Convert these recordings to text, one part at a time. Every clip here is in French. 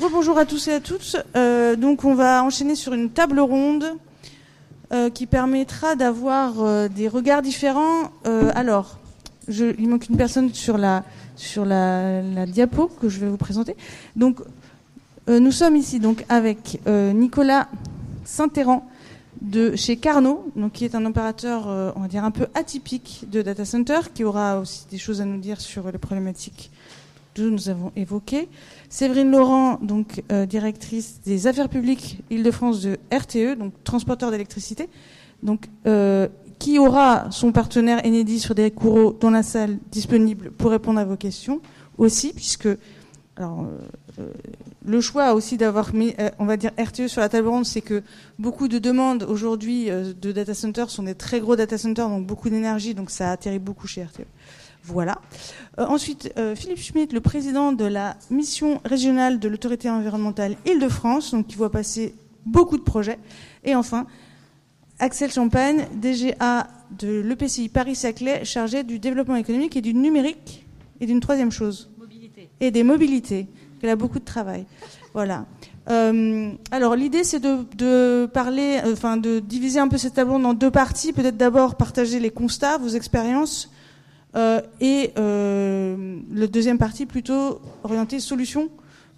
rebonjour à tous et à toutes. Euh, donc, on va enchaîner sur une table ronde euh, qui permettra d'avoir euh, des regards différents. Alors, je, il manque une personne sur la sur la, diapo que je vais vous présenter. Donc, nous sommes ici donc avec Nicolas Saint-Héran de chez Carnot, donc qui est un opérateur, on va dire un peu atypique de data center, qui aura aussi des choses à nous dire sur les problématiques nous avons évoquées. Séverine Laurent, donc euh, directrice des affaires publiques Île-de-France de RTE, donc transporteur d'électricité, donc euh, qui aura son partenaire Enedis sur des Courreaux dans la salle disponible pour répondre à vos questions aussi, puisque alors, euh, le choix aussi d'avoir mis, euh, on va dire, RTE sur la table ronde, c'est que beaucoup de demandes aujourd'hui euh, de data centers sont des très gros data centers, donc beaucoup d'énergie, donc ça atterrit beaucoup chez RTE. Voilà. Euh, ensuite, euh, Philippe Schmitt, le président de la mission régionale de l'autorité environnementale Île-de-France, donc qui voit passer beaucoup de projets. Et enfin, Axel Champagne, DGA de l'EPCI Paris-Saclay, chargé du développement économique et du numérique et d'une troisième chose. Mobilité. Et des mobilités. Il a beaucoup de travail. Voilà. Euh, alors l'idée c'est de, de parler, enfin de diviser un peu cette table ronde en deux parties. Peut-être d'abord partager les constats, vos expériences, euh, et euh, le deuxième partie plutôt orienté solutions,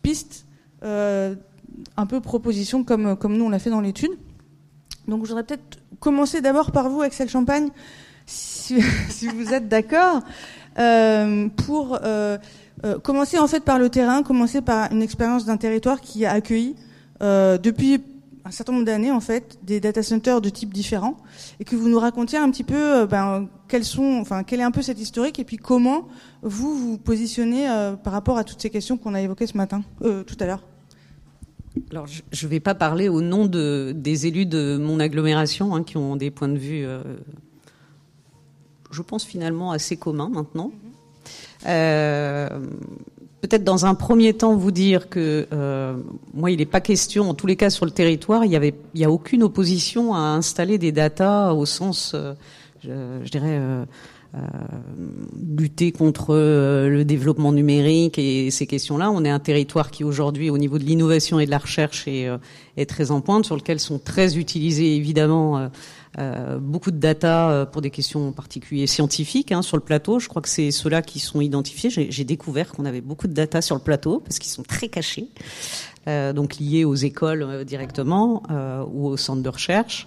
pistes, euh, un peu propositions comme comme nous on l'a fait dans l'étude. Donc je voudrais peut-être commencer d'abord par vous, Axel Champagne, si, si vous êtes d'accord, euh, pour euh, euh, commencer en fait par le terrain, commencer par une expérience d'un territoire qui a accueilli depuis un certain nombre d'années en fait des data centers de types différents et que vous nous racontiez un petit peu euh, ben, quels sont, enfin quel est un peu cet historique et puis comment vous vous positionnez euh, par rapport à toutes ces questions qu'on a évoquées ce matin, euh, tout à l'heure. Alors, je ne vais pas parler au nom de, des élus de mon agglomération hein, qui ont des points de vue, euh, je pense finalement assez communs maintenant. Euh, Peut-être dans un premier temps vous dire que euh, moi, il n'est pas question, en tous les cas sur le territoire, il y avait, il y a aucune opposition à installer des datas au sens, euh, je, je dirais. Euh, lutter contre euh, le développement numérique et ces questions-là. On est un territoire qui aujourd'hui, au niveau de l'innovation et de la recherche, est, euh, est très en pointe, sur lequel sont très utilisés évidemment beaucoup de data pour des questions en particulier scientifiques hein, sur le plateau. Je crois que c'est ceux-là qui sont identifiés. J'ai découvert qu'on avait beaucoup de data sur le plateau parce qu'ils sont très cachés, euh, donc liés aux écoles directement euh, ou aux centres de recherche.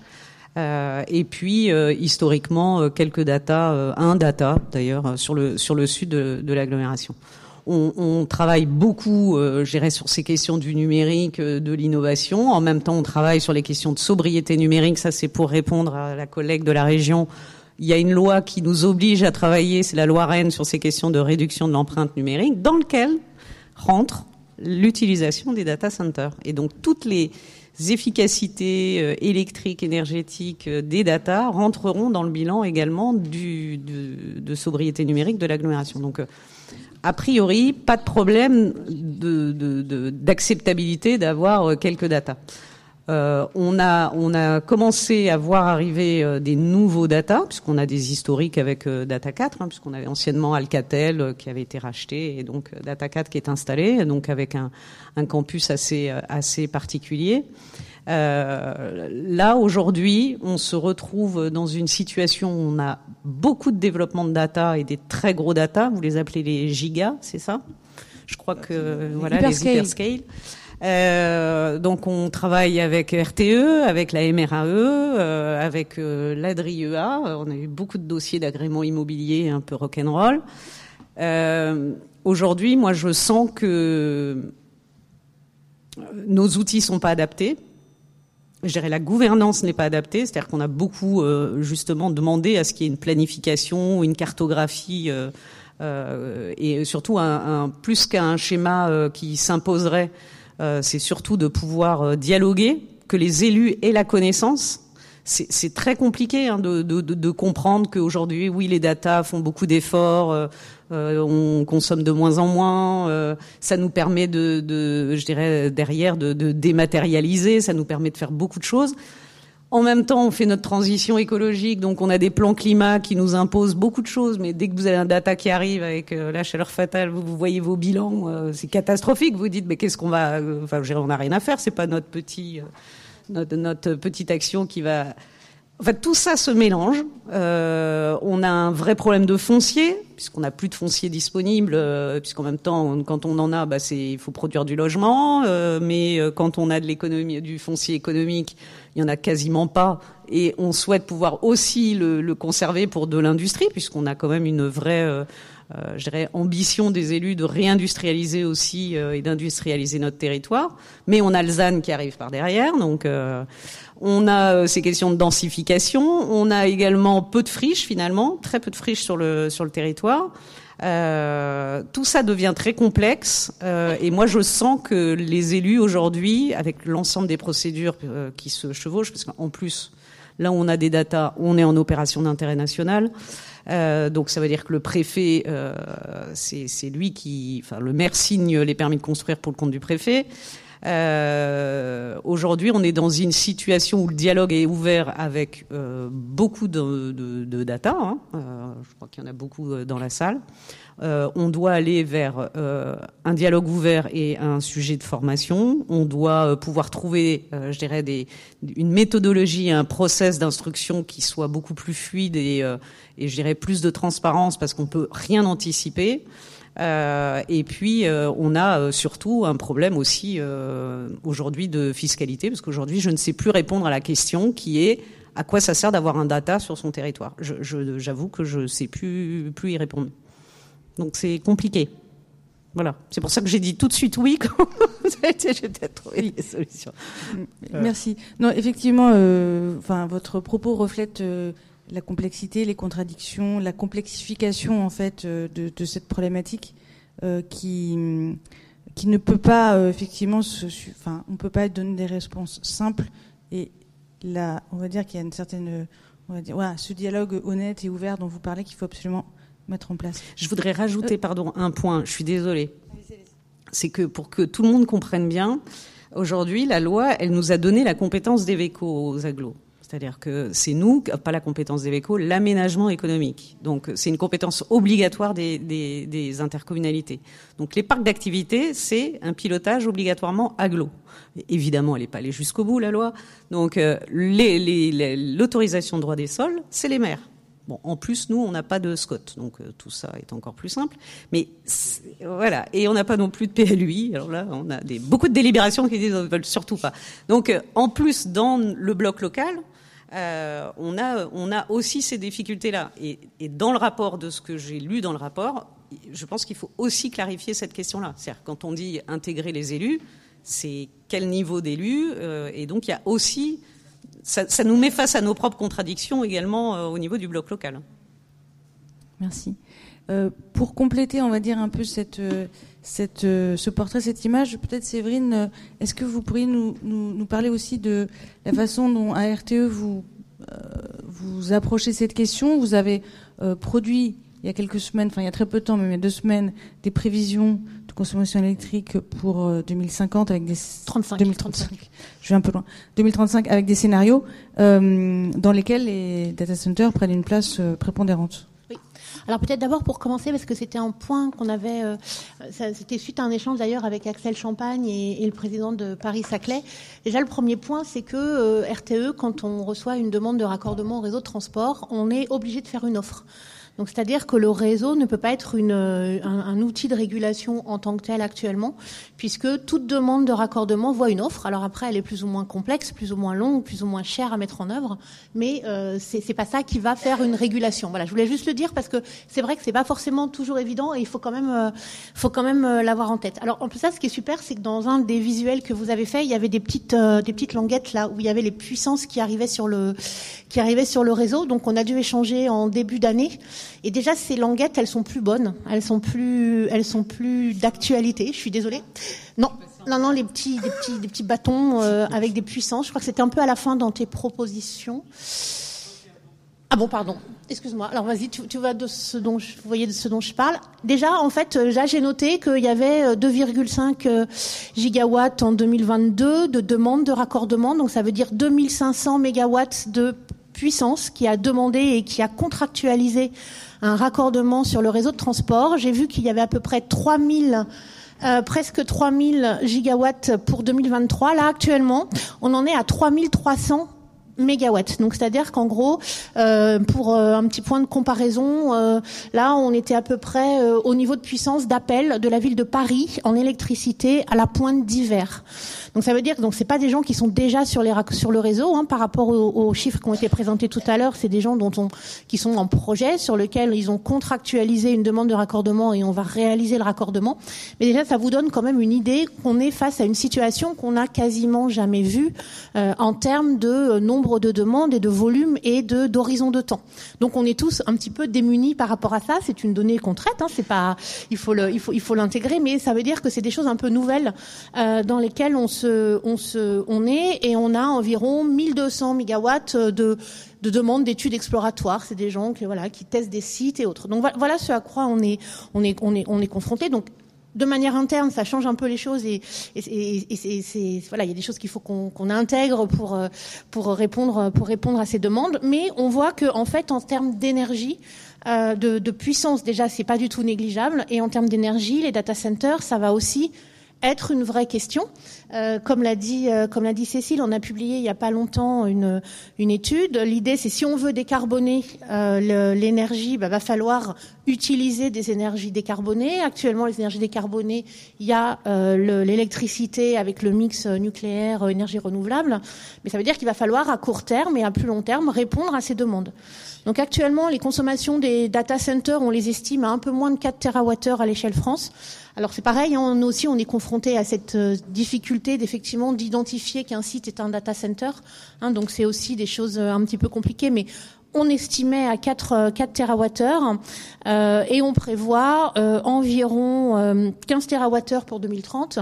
Euh, et puis euh, historiquement euh, quelques data, un data d'ailleurs sur le sur le sud de, l'agglomération. On, travaille beaucoup, euh, sur ces questions du numérique, de l'innovation. En même temps, on travaille sur les questions de sobriété numérique. Ça, c'est pour répondre à la collègue de la région. Il y a une loi qui nous oblige à travailler, c'est la loi Rennes sur ces questions de réduction de l'empreinte numérique, dans lequel rentre l'utilisation des data centers. Et donc toutes les efficacités euh, électriques, énergétiques euh, des data rentreront dans le bilan également du, de, sobriété numérique de l'agglomération. Donc, euh, a priori, pas de problème d'acceptabilité d'avoir quelques data. Euh, on a on a commencé à voir arriver euh, des nouveaux data puisqu'on a des historiques avec euh, Data 4 hein, puisqu'on avait anciennement Alcatel euh, qui avait été racheté et donc euh, Data 4 qui est installé donc avec un, un campus assez euh, assez particulier. Euh, là aujourd'hui, on se retrouve dans une situation où on a beaucoup de développement de data et des très gros data. Vous les appelez les gigas, c'est ça? Je crois que voilà hyperscale. les hyperscale. Euh, donc on travaille avec RTE, avec la MRAE, euh, avec euh, l'ADRIEA. On a eu beaucoup de dossiers d'agrément immobilier un peu rock'n'roll. Aujourd'hui, moi, je sens que nos outils sont pas adaptés. Je dirais la gouvernance n'est pas adaptée, c'est-à-dire qu'on a beaucoup justement demandé à ce qu'il y ait une planification, une cartographie et surtout plus qu'un schéma qui s'imposerait, c'est surtout de pouvoir euh, dialoguer, que les élus aient la connaissance. C'est très compliqué hein, de, de, de, comprendre qu'aujourd'hui, oui, les datas font beaucoup d'efforts, euh, euh, on consomme de moins en moins, euh, ça nous permet de, de je dirais derrière, de, de dématérialiser, ça nous permet de faire beaucoup de choses. En même temps, on fait notre transition écologique, donc on a des plans climat qui nous imposent beaucoup de choses. Mais dès que vous avez un data qui arrive avec euh, la chaleur fatale, vous, voyez vos bilans, euh, c'est catastrophique. Vous dites, mais qu'est-ce qu'on va euh, Enfin, on n'a rien à faire. C'est pas notre petit, notre, notre petite action qui va en fait, tout ça se mélange. Euh, on a un vrai problème de foncier, puisqu'on n'a plus de foncier disponible, euh, puisqu'en même temps, quand on en a, bah, il faut produire du logement, euh, mais euh, quand on a de l'économie, du foncier économique, il y en a quasiment pas, et on souhaite pouvoir aussi le, le conserver pour de l'industrie, puisqu'on a quand même une vraie euh, je dirais, ambition des élus de réindustrialiser aussi et d'industrialiser notre territoire. Mais on a le ZAN qui arrive par derrière, donc euh, on a euh, ces questions de densification. On a également peu de friches finalement, très peu de friches sur le sur le territoire. Euh, tout ça devient très complexe euh, et moi je sens que les élus aujourd'hui, avec l'ensemble des procédures euh, qui se chevauchent, parce qu'en plus là où on a des datas, on est en opération d'intérêt national. Euh, donc ça veut dire que le préfet, euh, c'est lui qui, enfin le maire signe les permis de construire pour le compte du préfet. Euh, Aujourd'hui, on est dans une situation où le dialogue est ouvert avec euh, beaucoup de, de, de data. Hein. Euh, je crois qu'il y en a beaucoup euh, dans la salle. Euh, on doit aller vers euh, un dialogue ouvert et un sujet de formation. On doit pouvoir trouver, je dirais, des, une méthodologie, un process d'instruction qui soit beaucoup plus fluide et, et je dirais plus de transparence parce qu'on peut rien anticiper. Euh, et puis, euh, on a euh, surtout un problème aussi euh, aujourd'hui de fiscalité, parce qu'aujourd'hui, je ne sais plus répondre à la question qui est à quoi ça sert d'avoir un data sur son territoire? J'avoue je, que je ne sais plus, plus y répondre. Donc, c'est compliqué. Voilà. C'est pour ça que j'ai dit tout de suite oui quand j'ai peut-être trouvé les solutions. Merci. Non, effectivement, enfin, votre propos reflète la complexité, les contradictions, la complexification en fait euh, de, de cette problématique euh, qui qui ne peut pas euh, effectivement, se, enfin, on peut pas donner des réponses simples et là, on va dire qu'il y a une certaine, on va dire, voilà, ce dialogue honnête et ouvert dont vous parlez qu'il faut absolument mettre en place. Je voudrais rajouter, pardon, un point. Je suis désolée. C'est que pour que tout le monde comprenne bien, aujourd'hui, la loi, elle nous a donné la compétence d'évéco aux agglos. C'est-à-dire que c'est nous, pas la compétence des VECO, l'aménagement économique. Donc c'est une compétence obligatoire des, intercommunalités. Donc les parcs d'activité, c'est un pilotage obligatoirement aglo. Évidemment, elle n'est pas allée jusqu'au bout, la loi. Donc euh, l'autorisation de droit des sols, c'est les maires. Bon, en plus, nous, on n'a pas de SCOT, donc euh, tout ça est encore plus simple. Mais voilà, et on n'a pas non plus de PLUI. Alors là, on a beaucoup de délibérations qui disent ne veulent surtout pas. Donc, euh, en plus, dans le bloc local, euh, on, a, on a aussi ces difficultés-là. Et, dans le rapport de ce que j'ai lu dans le rapport, je pense qu'il faut aussi clarifier cette question-là. C'est-à-dire, quand on dit intégrer les élus, c'est quel niveau d'élus euh, Et donc, il y a aussi ça, ça, nous met face à nos propres contradictions également euh, au niveau du bloc local. Merci. Euh, pour compléter, on va dire un peu cette, cette, ce portrait, cette image, peut-être Séverine, est-ce que vous pourriez nous, nous, nous, parler aussi de la façon dont à RTE vous, euh, vous approchez cette question? Vous avez euh, produit il y a quelques semaines, enfin il y a très peu de temps, même il y a deux semaines, des prévisions de consommation électrique pour 2050 avec des 35, 2035. 35. Je vais un peu loin. 2035 avec des scénarios euh, dans lesquels les data centers prennent une place euh, prépondérante. Alors peut-être d'abord pour commencer, parce que c'était un point qu'on avait, euh, c'était suite à un échange d'ailleurs avec Axel Champagne et, et, le président de Paris-Saclay. Déjà le premier point, c'est que euh, RTE, quand on reçoit une demande de raccordement au réseau de transport, on est obligé de faire une offre. Donc, c'est-à-dire que le réseau ne peut pas être une, un, un, outil de régulation en tant que tel actuellement, puisque toute demande de raccordement voit une offre. Alors après, elle est plus ou moins complexe, plus ou moins longue, plus ou moins chère à mettre en œuvre, mais euh, c'est pas ça qui va faire une régulation. Voilà, je voulais juste le dire parce que c'est vrai que c'est pas forcément toujours évident et il faut quand même, euh, faut quand même euh, l'avoir en tête. Alors en plus ça, ce qui est super, c'est que dans un des visuels que vous avez fait, il y avait des petites, euh, des petites languettes là où il y avait les puissances qui arrivaient sur le, qui arrivaient sur le réseau. Donc on a dû échanger en début d'année. Et déjà, ces languettes, elles sont plus bonnes, elles sont plus, elles sont plus d'actualité. Je suis désolée. Non, non, non, les petits, petits, des petits bâtons euh, avec des puissances. Je crois que c'était un peu à la fin dans tes propositions. Ah bon, pardon. excuse-moi. Alors vas-y, tu, tu vois de ce dont je, vous voyez de ce dont je parle. Déjà, en fait, euh, j'ai noté qu'il y avait 2,5 euh, gigawatts en 2022 de demande de raccordement. Donc ça veut dire 2500 mégawatts de puissance qui a demandé et qui a contractualisé un raccordement sur le réseau de transport. J'ai vu qu'il y avait à peu près 3000 euh, presque 3000 gigawatts pour 2023. Là, actuellement, on en est à 3300 mégawatts. Donc c'est-à-dire qu'en gros, euh, pour euh, un petit point de comparaison, euh, là on était à peu près au niveau de puissance d'appel de la ville de Paris en électricité à la pointe d'hiver. Donc ça veut dire que donc c'est pas des gens qui sont déjà sur les sur le réseau hein, par rapport aux, chiffres qui ont été présentés tout à l'heure. C'est des gens dont on qui sont en projet sur lequel ils ont contractualisé une demande de raccordement et on va réaliser le raccordement. Mais déjà ça vous donne quand même une idée qu'on est face à une situation qu'on n'a quasiment jamais vue euh, en termes de nombre de demandes et de volume et de d'horizon de temps. Donc on est tous un petit peu démunis par rapport à ça. C'est une donnée qu'on traite. Hein, c'est pas, il faut le, il faut, il faut l'intégrer, mais ça veut dire que c'est des choses un peu nouvelles euh, dans lesquelles on se, on se, on est et on a environ 1200 mégawatts de de demandes d'études exploratoires. C'est des gens qui voilà qui testent des sites et autres. Donc voilà ce à quoi on est on est on est on est confronté. Donc de manière interne, ça change un peu les choses et, c'est voilà, il y a des choses qu'il faut qu'on intègre pour pour répondre pour répondre à ces demandes. Mais on voit que en fait, en termes d'énergie, euh, de, de puissance, déjà, c'est pas du tout négligeable. Et en termes d'énergie, les data centers, ça va aussi être une vraie question. Euh, comme l'a dit, euh, dit Cécile, on a publié il n'y a pas longtemps une, une étude. L'idée, c'est si on veut décarboner euh, l'énergie, bah, va falloir utiliser des énergies décarbonées. Actuellement, les énergies décarbonées, il y a euh, l'électricité avec le mix nucléaire, euh, énergie renouvelable. Mais ça veut dire qu'il va falloir à court terme et à plus long terme répondre à ces demandes. Donc actuellement, les consommations des data centers, on les estime à un peu moins de 4 TWh à l'échelle France. Alors c'est pareil, hein, nous aussi on est confronté à cette euh, difficulté d'effectivement d'identifier qu'un site est un data center. Hein, donc c'est aussi des choses euh, un petit peu compliquées, mais on estimait à 4, 4 TWh euh, et on prévoit euh, environ euh, 15 TWh pour 2030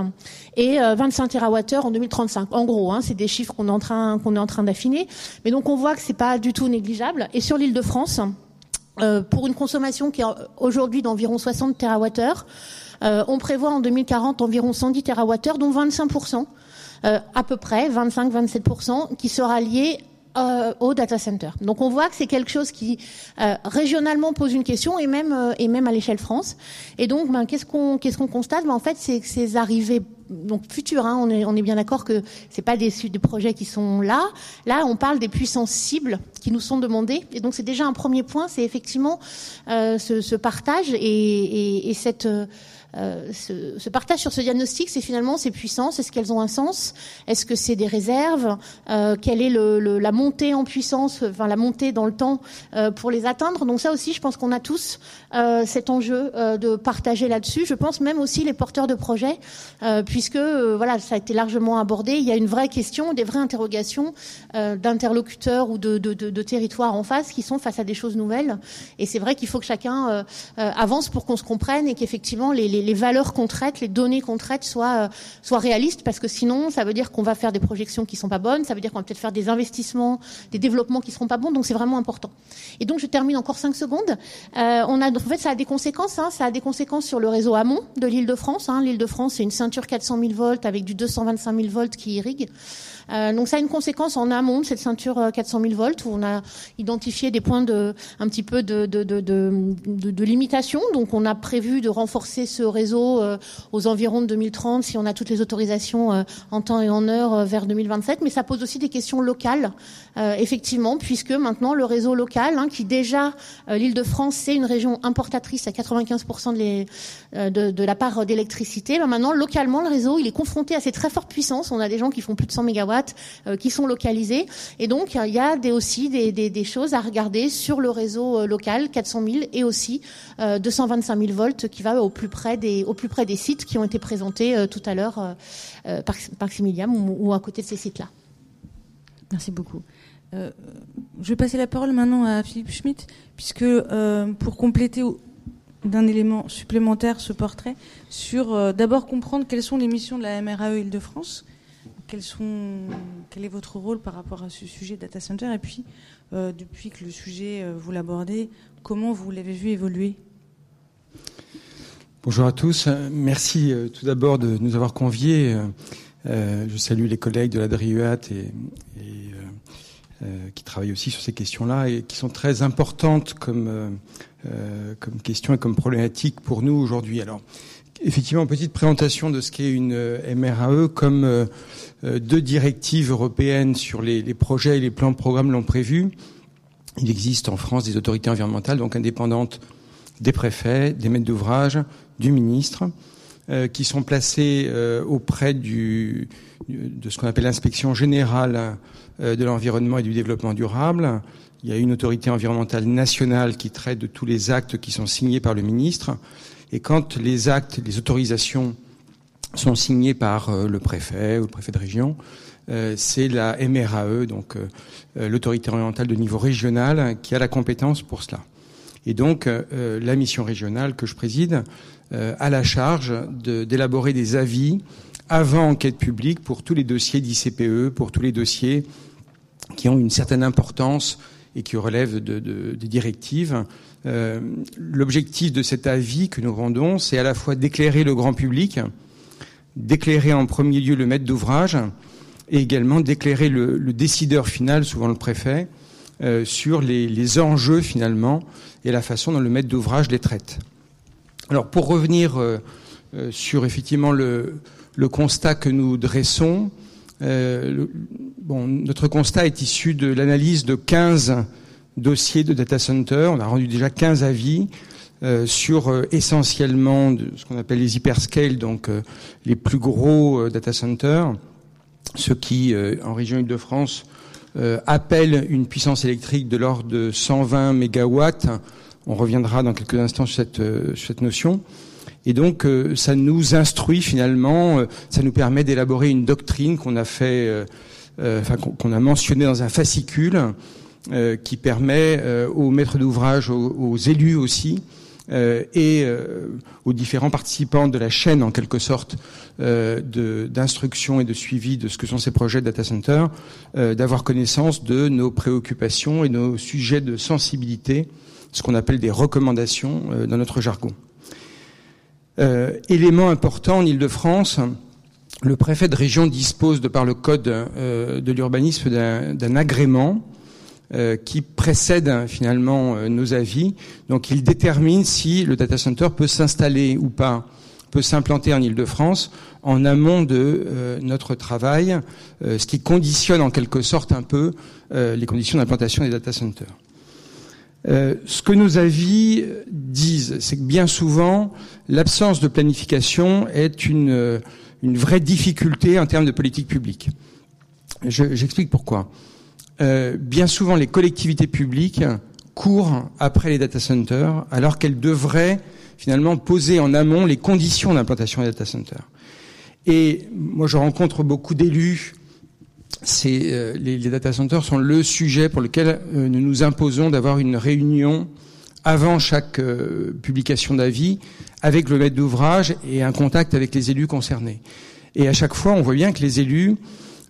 et 25 TWh en 2035. En gros, hein, c'est des chiffres qu'on est en train qu'on est en train d'affiner. Mais donc on voit que c'est pas du tout négligeable. Et sur l'île de France, pour une consommation qui est aujourd'hui d'environ 60 TWh, euh, on prévoit en 2040 environ 110 TWh, dont 25%, euh, à peu près 25-27%, qui sera lié euh, au data center. Donc on voit que c'est quelque chose qui euh, régionalement pose une question et même euh, et même à l'échelle France. Et donc ben, qu'est-ce qu'on qu'est-ce qu'on constate? Ben, En fait, c'est que ces arrivées donc futures, hein, on est on est bien d'accord que c'est pas des, des projets qui sont là. Là, on parle des puissances cibles qui nous sont demandées. Et donc c'est déjà un premier point, c'est effectivement euh, ce, ce, partage et, et, et cette euh, ce, ce, partage sur ce diagnostic, c'est finalement ces puissances, est-ce qu'elles ont un sens Est-ce que c'est des réserves euh, Quelle est le, le, la montée en puissance, enfin la montée dans le temps euh, pour les atteindre? Donc ça aussi, je pense qu'on a tous euh, cet enjeu euh, de partager là-dessus. Je pense même aussi les porteurs de projets, puisque voilà, ça a été largement abordé. Il y a une vraie question, des vraies interrogations d'interlocuteurs ou de, de, de, de, territoires en face qui sont face à des choses nouvelles. Et c'est vrai qu'il faut que chacun avance pour qu'on se comprenne et qu'effectivement les, les les valeurs qu'on traite, les données qu'on traite soient, euh, soient réalistes, parce que sinon, ça veut dire qu'on va faire des projections qui sont pas bonnes, ça veut dire qu'on va peut-être faire des investissements, des développements qui seront pas bons, donc c'est vraiment important. Et donc, je termine encore cinq secondes. Euh, on a, en fait, ça a des conséquences, hein, ça a des conséquences sur le réseau amont de l'île de France. Hein. L'île de France, c'est une ceinture 400 000 volts avec du 225 000 volts qui irrigue. Euh, donc ça a une conséquence en amont de cette ceinture 400 000 volts où on a identifié des points de un petit peu de, de limitation. Donc on a prévu de renforcer ce réseau euh, aux environs de 2030 si on a toutes les autorisations euh, en temps et en heure euh, vers 2027. Mais ça pose aussi des questions locales, effectivement, puisque maintenant le réseau local, hein, qui déjà l'Île-de-France c'est une région importatrice à 95% de, la part d'électricité, ben maintenant localement le réseau il est confronté à ces très fortes puissances. On a des gens qui font plus de 100 MW euh, qui sont localisés. Et donc, il y a aussi des, choses à regarder sur le réseau local, 400 000, et aussi 225 000 volts qui va au plus près au plus près des sites qui ont été présentés euh, tout à l'heure par, par Ximiliam ou, à côté de ces sites-là. Merci beaucoup. Euh, je vais passer la parole maintenant à Philippe Schmitt, puisque euh, pour compléter d'un élément supplémentaire ce portrait, sur euh, d'abord comprendre quelles sont les missions de la MRAE Île-de-France, quel est votre rôle par rapport à ce sujet data center Et puis, depuis que le sujet, vous l'abordez, comment vous l'avez vu évoluer? Bonjour à tous. Merci tout d'abord de nous avoir conviés. je salue les collègues de la DRIUAT et, euh, qui travaillent aussi sur ces questions-là et qui sont très importantes comme, euh, euh, comme questions et comme problématiques pour nous aujourd'hui. Alors, effectivement, petite présentation de ce qu'est une MRAE, comme deux directives européennes sur les, les, projets et les plans de programme l'ont prévu. Il existe en France des autorités environnementales, donc indépendantes des préfets, des maîtres d'ouvrage, du ministre, euh, qui sont placées euh, auprès du, de ce qu'on appelle l'inspection générale euh, de l'environnement et du développement durable. Il y a une autorité environnementale nationale qui traite de tous les actes qui sont signés par le ministre. Et quand les actes, les autorisations sont signés par le préfet ou le préfet de région, c'est la MRAE, donc l'autorité environnementale de niveau régional, qui a la compétence pour cela. Et donc la mission régionale que je préside a la charge d'élaborer des avis avant enquête publique pour tous les dossiers d'ICPE, pour tous les dossiers qui ont une certaine importance et qui relèvent de, directives. Euh, L'objectif de cet avis que nous rendons, c'est à la fois d'éclairer le grand public, d'éclairer en premier lieu le maître d'ouvrage, et également d'éclairer le, décideur final, souvent le préfet, euh, sur les, enjeux finalement et la façon dont le maître d'ouvrage les traite. Alors pour revenir euh, euh sur effectivement le, le constat que nous dressons. Euh, bon, notre constat est issu de l'analyse de 15 dossiers de data center. On a rendu déjà 15 avis euh, sur euh, essentiellement de, ce qu'on appelle les hyperscales, donc euh, les plus gros data centers, ceux qui, en région Île-de-France, appellent une puissance électrique de l'ordre de 120 mégawatts. On reviendra dans quelques instants sur cette, cette notion. Et donc, euh, ça nous instruit finalement, euh, ça nous permet d'élaborer une doctrine qu'on a fait, euh, qu'on a mentionné dans un fascicule, qui permet aux maîtres d'ouvrage, aux, aux, élus aussi, et aux différents participants de la chaîne en quelque sorte d'instruction et de suivi de ce que sont ces projets de data center, d'avoir connaissance de nos préoccupations et nos sujets de sensibilité, ce qu'on appelle des recommandations dans notre jargon. Euh, élément important en Ile-de-France, le préfet de région dispose, de par le code euh, de l'urbanisme, d'un agrément euh, qui précède finalement euh, nos avis. Donc il détermine si le data center peut s'installer ou pas, peut s'implanter en Ile-de-France en amont de euh, notre travail, ce qui conditionne en quelque sorte un peu les conditions d'implantation des data centers. Euh, ce que nos avis disent, c'est que bien souvent, l'absence de planification est une, euh, vraie difficulté en termes de politique publique. J'explique pourquoi. Euh, bien souvent, les collectivités publiques courent après les data centers, alors qu'elles devraient finalement poser en amont les conditions d'implantation des data centers. Et moi, je rencontre beaucoup d'élus les, les, data centers sont le sujet pour lequel euh, nous nous imposons d'avoir une réunion avant chaque euh, publication d'avis avec le maître d'ouvrage et un contact avec les élus concernés. Et à chaque fois, on voit bien que les élus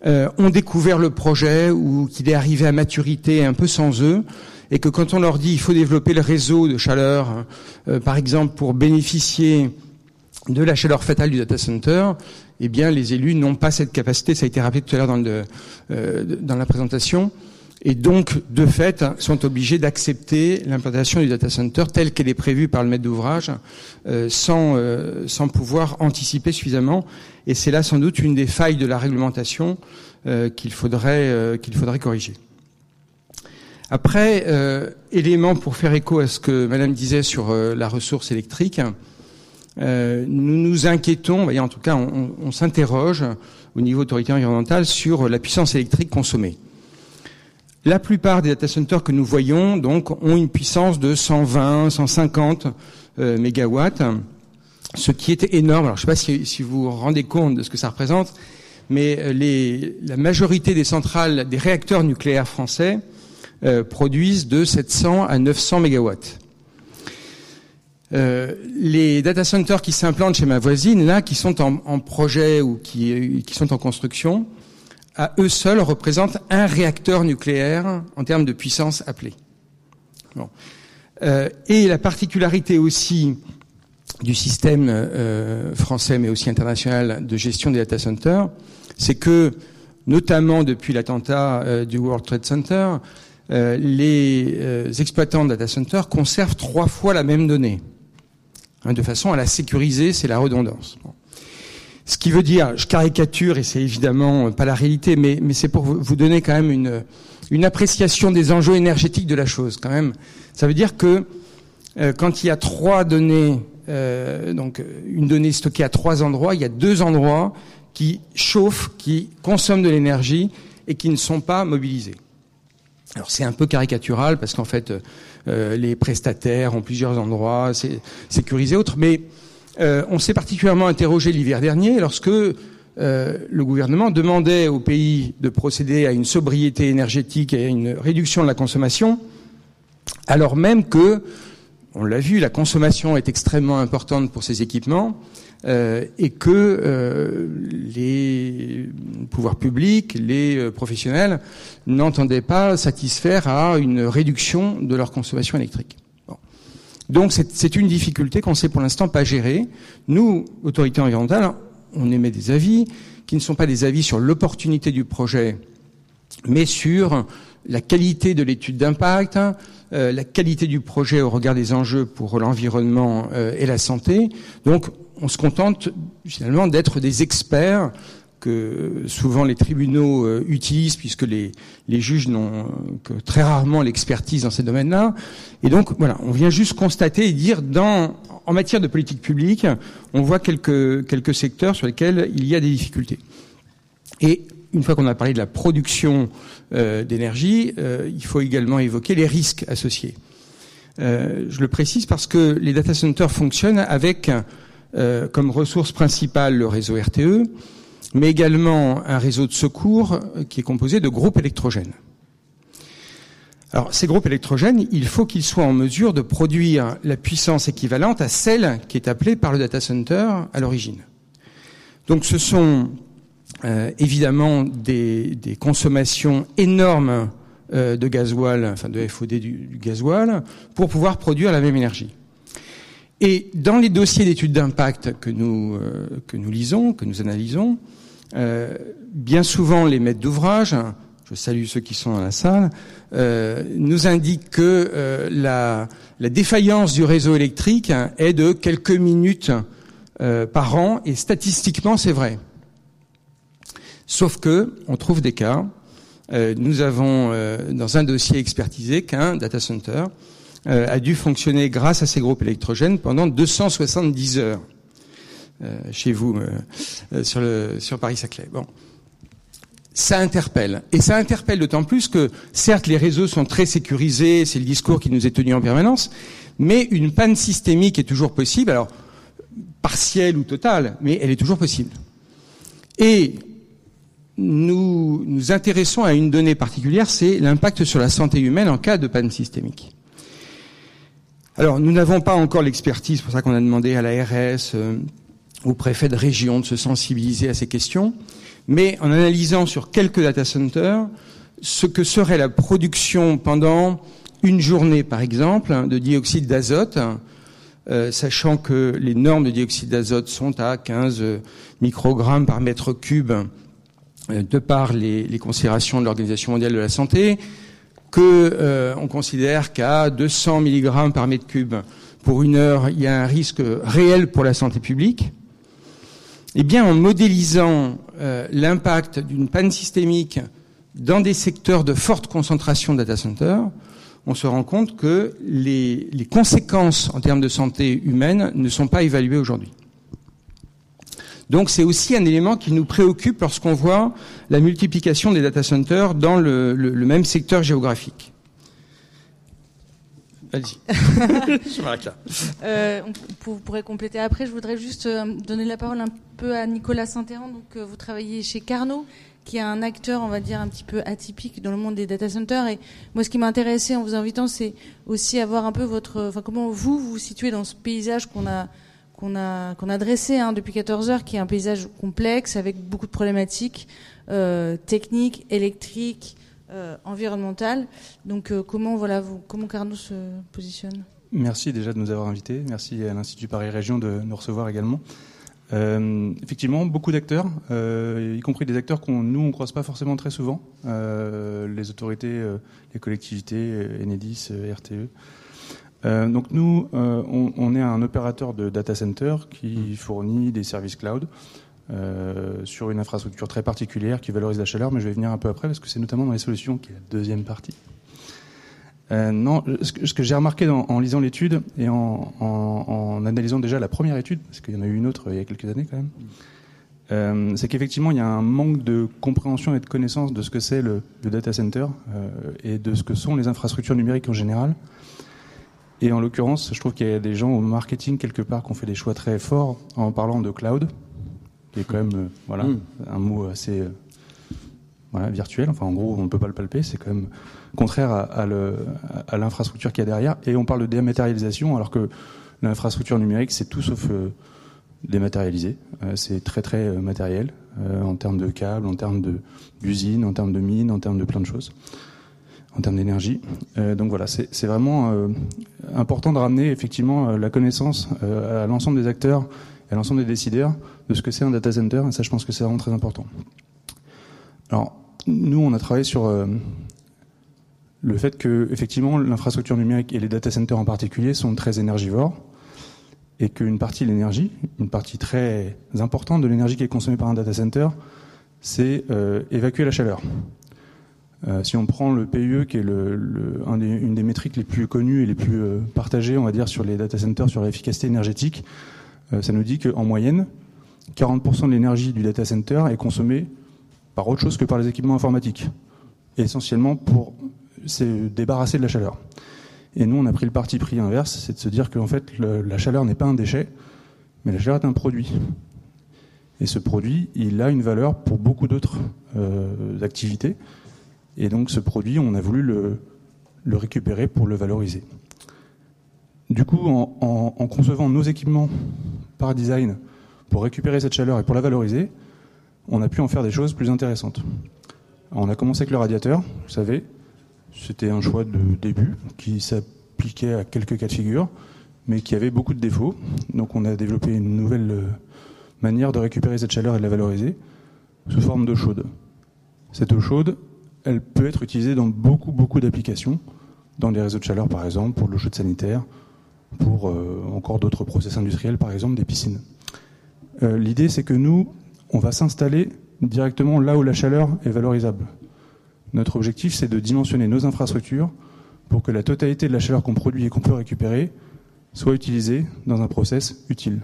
euh, ont découvert le projet ou qu'il est arrivé à maturité un peu sans eux, et que quand on leur dit il faut développer le réseau de chaleur, euh, par exemple pour bénéficier de la chaleur fatale du data center, eh bien, les élus n'ont pas cette capacité. Ça a été rappelé tout à l'heure euh, dans la présentation. Et donc, de fait, sont obligés d'accepter l'implantation du data center telle qu'elle est prévue par le maître d'ouvrage, euh, sans, euh, sans pouvoir anticiper suffisamment. Et c'est là sans doute une des failles de la réglementation qu'il faudrait, qu'il faudrait corriger. Après, élément pour faire écho à ce que Madame disait sur la ressource électrique, euh, nous nous inquiétons, en tout cas on, s'interroge au niveau autorité environnementale sur la puissance électrique consommée. La plupart des data centers que nous voyons donc ont une puissance de 120, 150 euh, mégawatts, ce qui est énorme. Alors je ne sais pas si, vous vous rendez compte de ce que ça représente, mais euh, la majorité des centrales, des réacteurs nucléaires français euh, produisent de 700 à 900 mégawatts. Euh, les data centers qui s'implantent chez ma voisine, là, qui sont en, en projet ou qui, qui, sont en construction, à eux seuls, représentent un réacteur nucléaire en termes de puissance appelée. Bon. Euh, et la particularité aussi du système euh, français, mais aussi international, de gestion des data centers, c'est que, notamment depuis l'attentat euh, du World Trade Center, euh, les exploitants de data centers conservent trois fois la même donnée, hein, de façon à la sécuriser, c'est la redondance. Ce qui veut dire, je caricature, et c'est évidemment pas la réalité, mais, c'est pour vous donner quand même une, appréciation des enjeux énergétiques de la chose. Quand même, ça veut dire que euh, quand il y a trois données, euh, donc une donnée stockée à trois endroits, il y a deux endroits qui chauffent, qui consomment de l'énergie et qui ne sont pas mobilisés. Alors c'est un peu caricatural parce qu'en fait euh, les prestataires ont plusieurs endroits sécurisés autres, mais euh, on s'est particulièrement interrogé l'hiver dernier lorsque euh, le gouvernement demandait aux pays de procéder à une sobriété énergétique et à une réduction de la consommation, alors même que, on l'a vu, la consommation est extrêmement importante pour ces équipements euh, et que euh, les pouvoirs publics, les euh, professionnels n'entendaient pas satisfaire à une réduction de leur consommation électrique. Bon. Donc c'est une difficulté qu'on sait pour l'instant pas gérer. Nous, autorités environnementales, on émet des avis qui ne sont pas des avis sur l'opportunité du projet, mais sur la qualité de l'étude d'impact, euh, la qualité du projet au regard des enjeux pour l'environnement euh, et la santé. Donc on se contente finalement d'être des experts que souvent les tribunaux euh, utilisent puisque les, juges n'ont que très rarement l'expertise dans ces domaines-là. Et donc voilà, on vient juste constater et dire dans en matière de politique publique, on voit quelques quelques secteurs sur lesquels il y a des difficultés. Et une fois qu'on a parlé de la production euh, d'énergie, euh, il faut également évoquer les risques associés. Euh, je le précise parce que les data centers fonctionnent avec euh, comme ressource principale le réseau RTE, mais également un réseau de secours qui est composé de groupes électrogènes. Alors, ces groupes électrogènes, il faut qu'ils soient en mesure de produire la puissance équivalente à celle qui est appelée par le data center à l'origine. Donc, ce sont euh, évidemment des, des, consommations énormes euh, de gasoil, enfin de FOD du, du gasoil, pour pouvoir produire la même énergie. Et dans les dossiers d'études d'impact que nous euh, que nous lisons, que nous analysons, euh, bien souvent les maîtres d'ouvrage, je salue ceux qui sont dans la salle, euh, nous indiquent que euh, la, la, défaillance du réseau électrique est de quelques minutes euh, par an, et statistiquement c'est vrai. Sauf que on trouve des cas. nous avons dans un dossier expertisé qu'un data center euh, a dû fonctionner grâce à ces groupes électrogènes pendant 270 heures euh, chez vous euh, sur, le, sur Paris-Saclay. Bon. Ça interpelle. Et ça interpelle d'autant plus que, certes, les réseaux sont très sécurisés, c'est le discours qui nous est tenu en permanence, mais une panne systémique est toujours possible, alors partielle ou totale, mais elle est toujours possible. Et nous nous intéressons à une donnée particulière, c'est l'impact sur la santé humaine en cas de panne systémique. Alors, nous n'avons pas encore l'expertise, pour ça qu'on a demandé à l'ARS, euh, au préfet de région de se sensibiliser à ces questions, mais en analysant sur quelques data centers ce que serait la production pendant une journée, par exemple, de dioxyde d'azote, euh, sachant que les normes de dioxyde d'azote sont à 15 microgrammes par mètre cube, euh, de par les considérations de l'Organisation mondiale de la santé, que euh, on considère qu'à 200 mg par mètre cube pour une heure, il y a un risque réel pour la santé publique. Eh bien, en modélisant euh, l'impact d'une panne systémique dans des secteurs de forte concentration de data centers, on se rend compte que les conséquences en termes de santé humaine ne sont pas évaluées aujourd'hui. Donc c'est aussi un élément qui nous préoccupe lorsqu'on voit la multiplication des data centers dans le, le, le même secteur géographique. Allez-y. je m'arrête là. Euh, on, vous pourrez compléter après. Je voudrais juste euh, donner la parole un peu à Nicolas Saint-Héran. Donc, euh, vous travaillez chez Carnot, qui est un acteur, on va dire, un petit peu atypique dans le monde des data centers. Et moi, ce qui m'a intéressé en vous invitant, c'est aussi avoir un peu votre, enfin, comment vous vous situez dans ce paysage qu'on a qu'on a, dressé hein, depuis 14 heures, qui est un paysage complexe avec beaucoup de problématiques euh, techniques, électriques, euh, environnementales. Donc euh, comment, voilà, vous, comment Carnot se positionne? Merci déjà de nous avoir invités. Merci à l'Institut Paris Région de nous recevoir également. Effectivement, beaucoup d'acteurs, y compris des acteurs qu'on nous on croise pas forcément très souvent, les autorités, les collectivités, Enedis, euh, donc nous, on, on, est un opérateur de data center qui fournit des services cloud sur une infrastructure très particulière qui valorise la chaleur, mais je vais venir un peu après parce que c'est notamment dans les solutions qui est la deuxième partie. Euh, non, ce que, j'ai remarqué dans, en lisant l'étude et en, en, en, analysant déjà la première étude, parce qu'il y en a eu une autre il y a quelques années quand même, euh, c'est qu'effectivement il y a un manque de compréhension et de connaissance de ce que c'est le, le, data center euh, et de ce que sont les infrastructures numériques en général. Et en l'occurrence, je trouve qu'il y a des gens au marketing quelque part qui ont fait des choix très forts en parlant de cloud, qui est quand même euh, voilà mmh. un mot assez euh, voilà, virtuel. Enfin, en gros, on ne peut pas le palper. C'est quand même contraire à, à l'infrastructure qu'il y a derrière. Et on parle de dématérialisation, alors que l'infrastructure numérique, c'est tout sauf euh, dématérialisé. C'est très très matériel en termes de câbles, en termes d'usines, en termes de mines, en termes de plein de choses, en termes d'énergie. Euh, donc voilà, c'est vraiment euh, important de ramener effectivement la connaissance à l'ensemble des acteurs et à l'ensemble des décideurs de ce que c'est un data center. Et ça, je pense que c'est vraiment très important. Alors, nous, on a travaillé sur euh, le fait que, effectivement, l'infrastructure numérique et les data centers en particulier sont très énergivores et qu'une partie de l'énergie, une partie très importante de l'énergie qui est consommée par un data center, c'est euh, évacuer la chaleur. Euh, si on prend le PUE, qui est le, des, une des métriques les plus connues et les plus euh, partagées, on va dire, sur les data centers, sur l'efficacité énergétique, euh, ça nous dit qu'en moyenne, 40% de l'énergie du data center est consommée par autre chose que par les équipements informatiques, essentiellement pour se débarrasser de la chaleur. Et nous, on a pris le parti pris inverse, c'est de se dire qu'en fait, la chaleur n'est pas un déchet, mais la chaleur est un produit. Et ce produit, il a une valeur pour beaucoup d'autres activités. Et donc, ce produit, on a voulu le, récupérer pour le valoriser. Du coup, en, concevant nos équipements par design pour récupérer cette chaleur et pour la valoriser, on a pu en faire des choses plus intéressantes. On a commencé avec le radiateur, vous savez, c'était un choix de début qui s'appliquait à quelques cas de figure, mais qui avait beaucoup de défauts. Donc on a développé une nouvelle euh, manière de récupérer cette chaleur et de la valoriser sous forme d'eau chaude. Cette eau chaude, elle peut être utilisée dans beaucoup beaucoup d'applications, dans les réseaux de chaleur par exemple, pour l'eau chaude sanitaire, pour euh, encore d'autres process industriels, par exemple des piscines. Euh, L'idée c'est que nous, on va s'installer directement là où la chaleur est valorisable. Notre objectif, c'est de dimensionner nos infrastructures pour que la totalité de la chaleur qu'on produit et qu'on peut récupérer soit utilisée dans un process utile.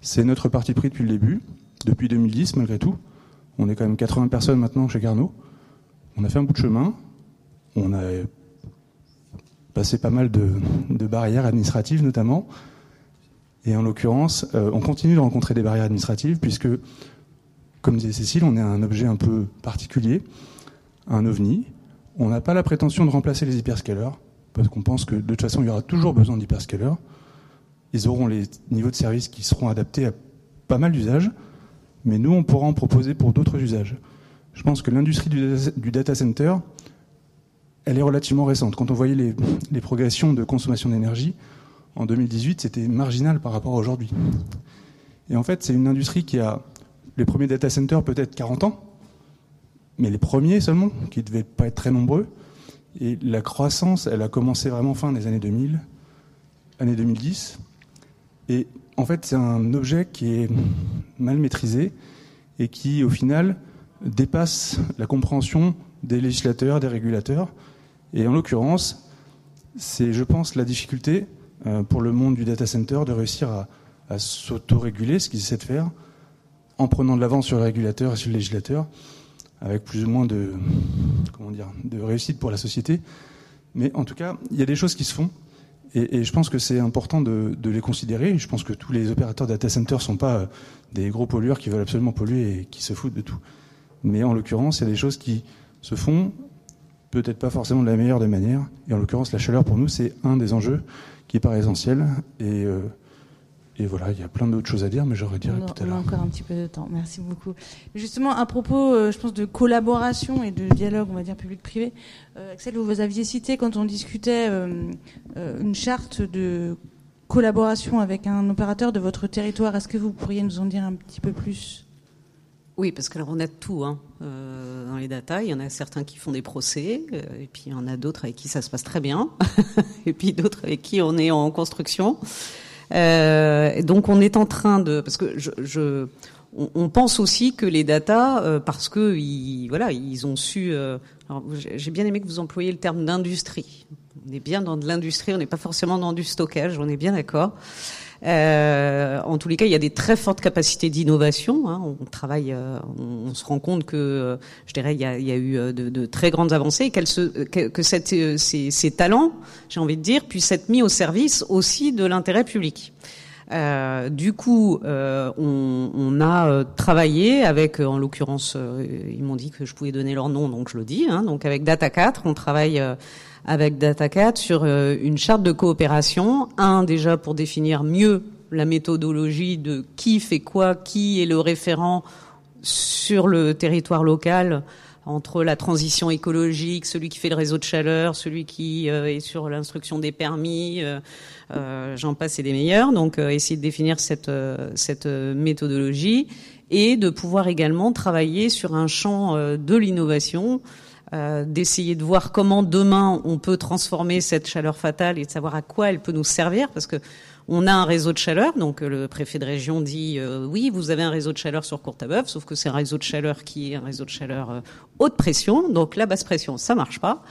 C'est notre parti pris depuis le début, depuis 2010 malgré tout. On est quand même 80 personnes maintenant chez Carnot. On a fait un bout de chemin. On a passé pas mal de, barrières administratives notamment. Et en l'occurrence, euh, on continue de rencontrer des barrières administratives puisque comme disait Cécile, on est un objet un peu particulier, un ovni. On n'a pas la prétention de remplacer les hyperscalers, parce qu'on pense que de toute façon, il y aura toujours besoin d'hyperscalers. Ils auront les niveaux de service qui seront adaptés à pas mal d'usages, mais nous, on pourra en proposer pour d'autres usages. Je pense que l'industrie du data center, elle est relativement récente. Quand on voyait les, progressions de consommation d'énergie, en 2018, c'était marginal par rapport à aujourd'hui. Et en fait, c'est une industrie qui a les premiers data centers peut-être 40 ans, mais les premiers seulement, qui ne devaient pas être très nombreux. Et la croissance, elle a commencé vraiment fin des années 2000, années 2010. Et en fait, c'est un objet qui est mal maîtrisé et qui, au final, dépasse la compréhension des législateurs, des régulateurs. Et en l'occurrence, c'est, je pense, la difficulté euh, pour le monde du data center de réussir à, à s'autoréguler, ce qu'ils essaient de faire, en prenant de l'avance sur le régulateur et sur le législateur, avec plus ou moins de, réussite pour la société. Mais en tout cas, il y a des choses qui se font. Et, je pense que c'est important de, de, les considérer. Je pense que tous les opérateurs data center ne sont pas des gros pollueurs qui veulent absolument polluer et qui se foutent de tout. Mais en l'occurrence, il y a des choses qui se font, peut-être pas forcément de la meilleure des manières. Et en l'occurrence, la chaleur pour nous, c'est un des enjeux qui paraît essentiel. Et, euh, Et voilà, il y a plein d'autres choses à dire, mais je redirai tout à On a l'heure. encore un petit peu de temps. Merci beaucoup. Justement, à propos, euh, je pense, de collaboration et de dialogue, on va dire public-privé, euh, Axel, vous aviez cité quand on discutait une charte de collaboration avec un opérateur de votre territoire. Est-ce que vous pourriez nous en dire un petit peu plus? Oui, parce que alors on a tout hein, euh, dans les data. Il y en a certains qui font des procès, euh, et puis il y en a d'autres avec qui ça se passe très bien, et puis d'autres avec qui on est en construction. Euh, donc on est en train de, parce que on, pense aussi que les data, parce que ils, voilà, ils ont su. j'ai bien aimé que vous employiez le terme d'industrie. On est bien dans de l'industrie, on n'est pas forcément dans du stockage. On est bien d'accord. Euh, en tous les cas, il y a des très fortes capacités d'innovation. hein. On travaille, euh, on, se rend compte que, euh, je dirais, il y a, il y a eu euh, de, de très grandes avancées et qu'elles se, que, que cette, euh, ces, ces talents, j'ai envie de dire, puissent être mis au service aussi de l'intérêt public. Euh, du coup, euh, on, on a euh, travaillé avec, en l'occurrence, ils m'ont dit que je pouvais donner leur nom, donc je le dis. Hein, donc avec Data 4, on travaille avec Data 4 sur euh, une charte de coopération. Un déjà pour définir mieux la méthodologie de qui fait quoi, qui est le référent sur le territoire local entre la transition écologique, celui qui fait le réseau de chaleur, celui qui euh, est sur l'instruction des permis, euh, j'en passe et des meilleurs. Donc essayer de définir cette, cette méthodologie et de pouvoir également travailler sur un champ de l'innovation, euh, d'essayer de voir comment demain on peut transformer cette chaleur fatale et de savoir à quoi elle peut nous servir, parce que on a un réseau de chaleur, donc euh, le préfet de région dit euh, oui, vous avez un réseau de chaleur sur Courtabœuf, sauf que c'est un réseau de chaleur qui est un réseau de chaleur euh, haute pression, donc la basse pression, ça marche pas.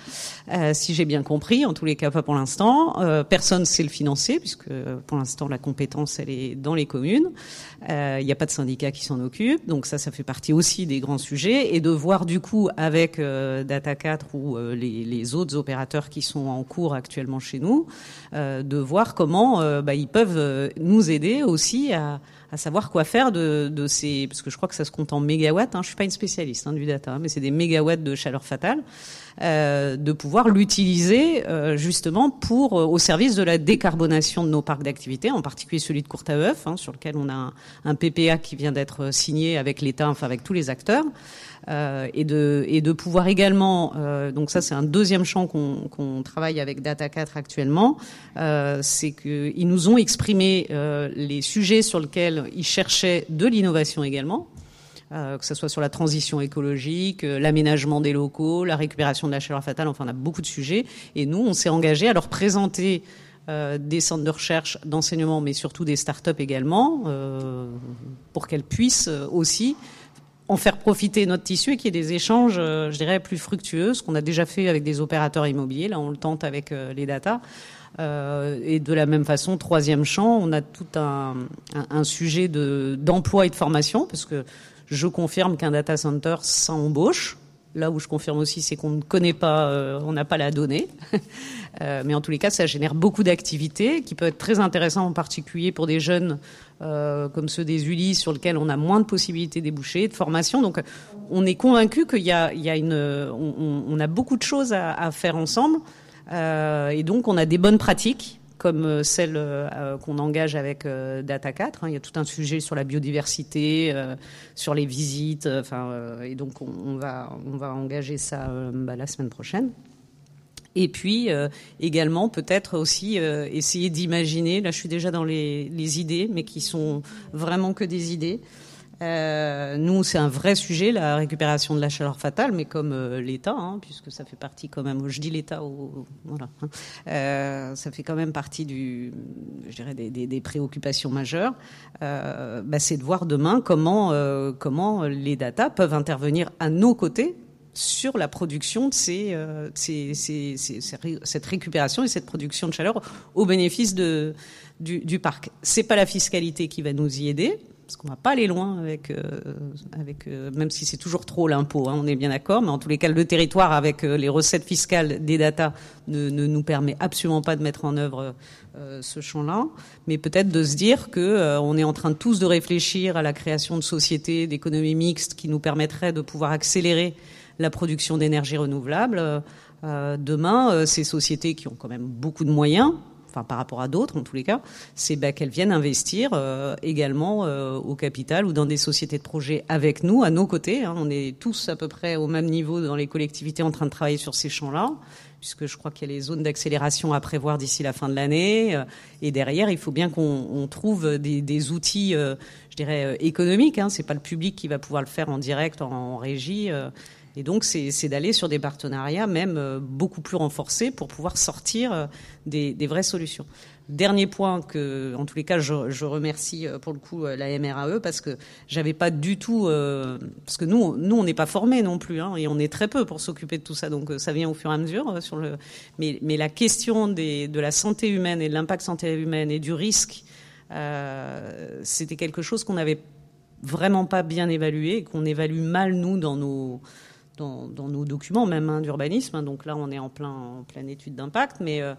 Si j'ai bien compris, en tous les cas pas pour l'instant. Personne sait le financer puisque pour l'instant la compétence elle est dans les communes. Il n'y a pas de syndicat qui s'en occupe, donc ça, ça fait partie aussi des grands sujets et de voir du coup avec Data 4 ou les, autres opérateurs qui sont en cours actuellement chez nous, de voir comment bah, ils peuvent euh, nous aider aussi à, à savoir quoi faire de, de ces parce que je crois que ça se compte en mégawatts. Hein, je suis pas une spécialiste hein, du data, mais c'est des mégawatts de chaleur fatale. Euh, de pouvoir l'utiliser euh, justement pour euh, au service de la décarbonation de nos parcs d'activité, en particulier celui de Courtaheuf, hein, sur lequel on a un, un PPA qui vient d'être signé avec l'État, enfin avec tous les acteurs, et de et de pouvoir également, euh, donc ça c'est un deuxième champ qu'on travaille avec Data 4 actuellement, euh, c'est qu'ils nous ont exprimé euh, les sujets sur lesquels ils cherchaient de l'innovation également euh, que ce soit sur la transition écologique, euh, l'aménagement des locaux, la récupération de la chaleur fatale, enfin on a beaucoup de sujets. Et nous, on s'est engagé à leur présenter euh, des centres de recherche, d'enseignement, mais surtout des start-up également, euh, pour qu'elles puissent euh, aussi en faire profiter notre tissu et qu'il y ait des échanges, euh, je dirais, plus fructueux, ce qu'on a déjà fait avec des opérateurs immobiliers. Là, on le tente avec euh, les data. Euh, et de la même façon, troisième champ, on a tout un, sujet de d'emploi et de formation, parce que je confirme qu'un data center, ça embauche. Là où je confirme aussi, c'est qu'on ne connaît pas, on n'a pas la donnée. Euh, mais en tous les cas, ça génère beaucoup d'activités qui peuvent être très intéressantes, en particulier pour des jeunes euh, comme ceux des ULI, sur lesquels on a moins de possibilités débouchées, de formation. Donc, on est convaincu qu'il y a, on, a beaucoup de choses à, faire ensemble. Euh, et donc, on a des bonnes pratiques comme celle qu'on engage avec Data 4. Hein. Il y a tout un sujet sur la biodiversité, sur les visites. Et donc on, va engager ça bah, la semaine prochaine. Et puis euh, également peut-être aussi euh, essayer d'imaginer. Là, je suis déjà dans les, les, idées, mais qui sont vraiment que des idées. Euh, nous, c'est un vrai sujet, la récupération de la chaleur fatale, mais comme euh, l'État, hein, puisque ça fait partie quand même. Je dis l'État, voilà, hein, euh, ça fait quand même partie du, je dirais, des, des, préoccupations majeures. Euh, bah, c'est de voir demain comment comment les data peuvent intervenir à nos côtés sur la production de ces, euh, ces, ces, cette récupération et cette production de chaleur au bénéfice de, du, du parc. C'est pas la fiscalité qui va nous y aider, parce qu'on va pas aller loin avec, euh, avec euh, même si c'est toujours trop l'impôt, hein, on est bien d'accord, mais en tous les cas, le territoire avec euh, les recettes fiscales des data ne, ne, nous permet absolument pas de mettre en œuvre euh, ce champ-là, mais peut-être de se dire que on est en train tous de réfléchir à la création de sociétés d'économie mixte qui nous permettraient de pouvoir accélérer la production d'énergie renouvelable. Euh, demain, euh, ces sociétés qui ont quand même beaucoup de moyens, enfin par rapport à d'autres en tous les cas, c'est bah, qu'elles viennent investir euh, également euh, au capital ou dans des sociétés de projet avec nous, à nos côtés. Hein. On est tous à peu près au même niveau dans les collectivités en train de travailler sur ces champs-là puisque je crois qu'il y a les zones d'accélération à prévoir d'ici la fin de l'année. Euh, et derrière, il faut bien qu'on trouve des, outils, je dirais, économiques. Hein. C'est pas le public qui va pouvoir le faire en direct, en régie. Et donc, c'est d'aller sur des partenariats même euh, beaucoup plus renforcés pour pouvoir sortir euh, des, vraies solutions. Dernier point que, en tous les cas, je, remercie euh, pour le coup la MRAE parce que j'avais pas du tout, parce que nous, nous, on n'est pas formés non plus, hein, et on est très peu pour s'occuper de tout ça, donc ça vient au fur et à mesure. Mais, la question de la santé humaine et de l'impact santé humaine et du risque, c'était quelque chose qu'on n'avait vraiment pas bien évalué et qu'on évalue mal nous dans nos dans, nos documents même hein, d'urbanisme. Hein. donc là, on est en, plein, pleine étude d'impact, mais euh,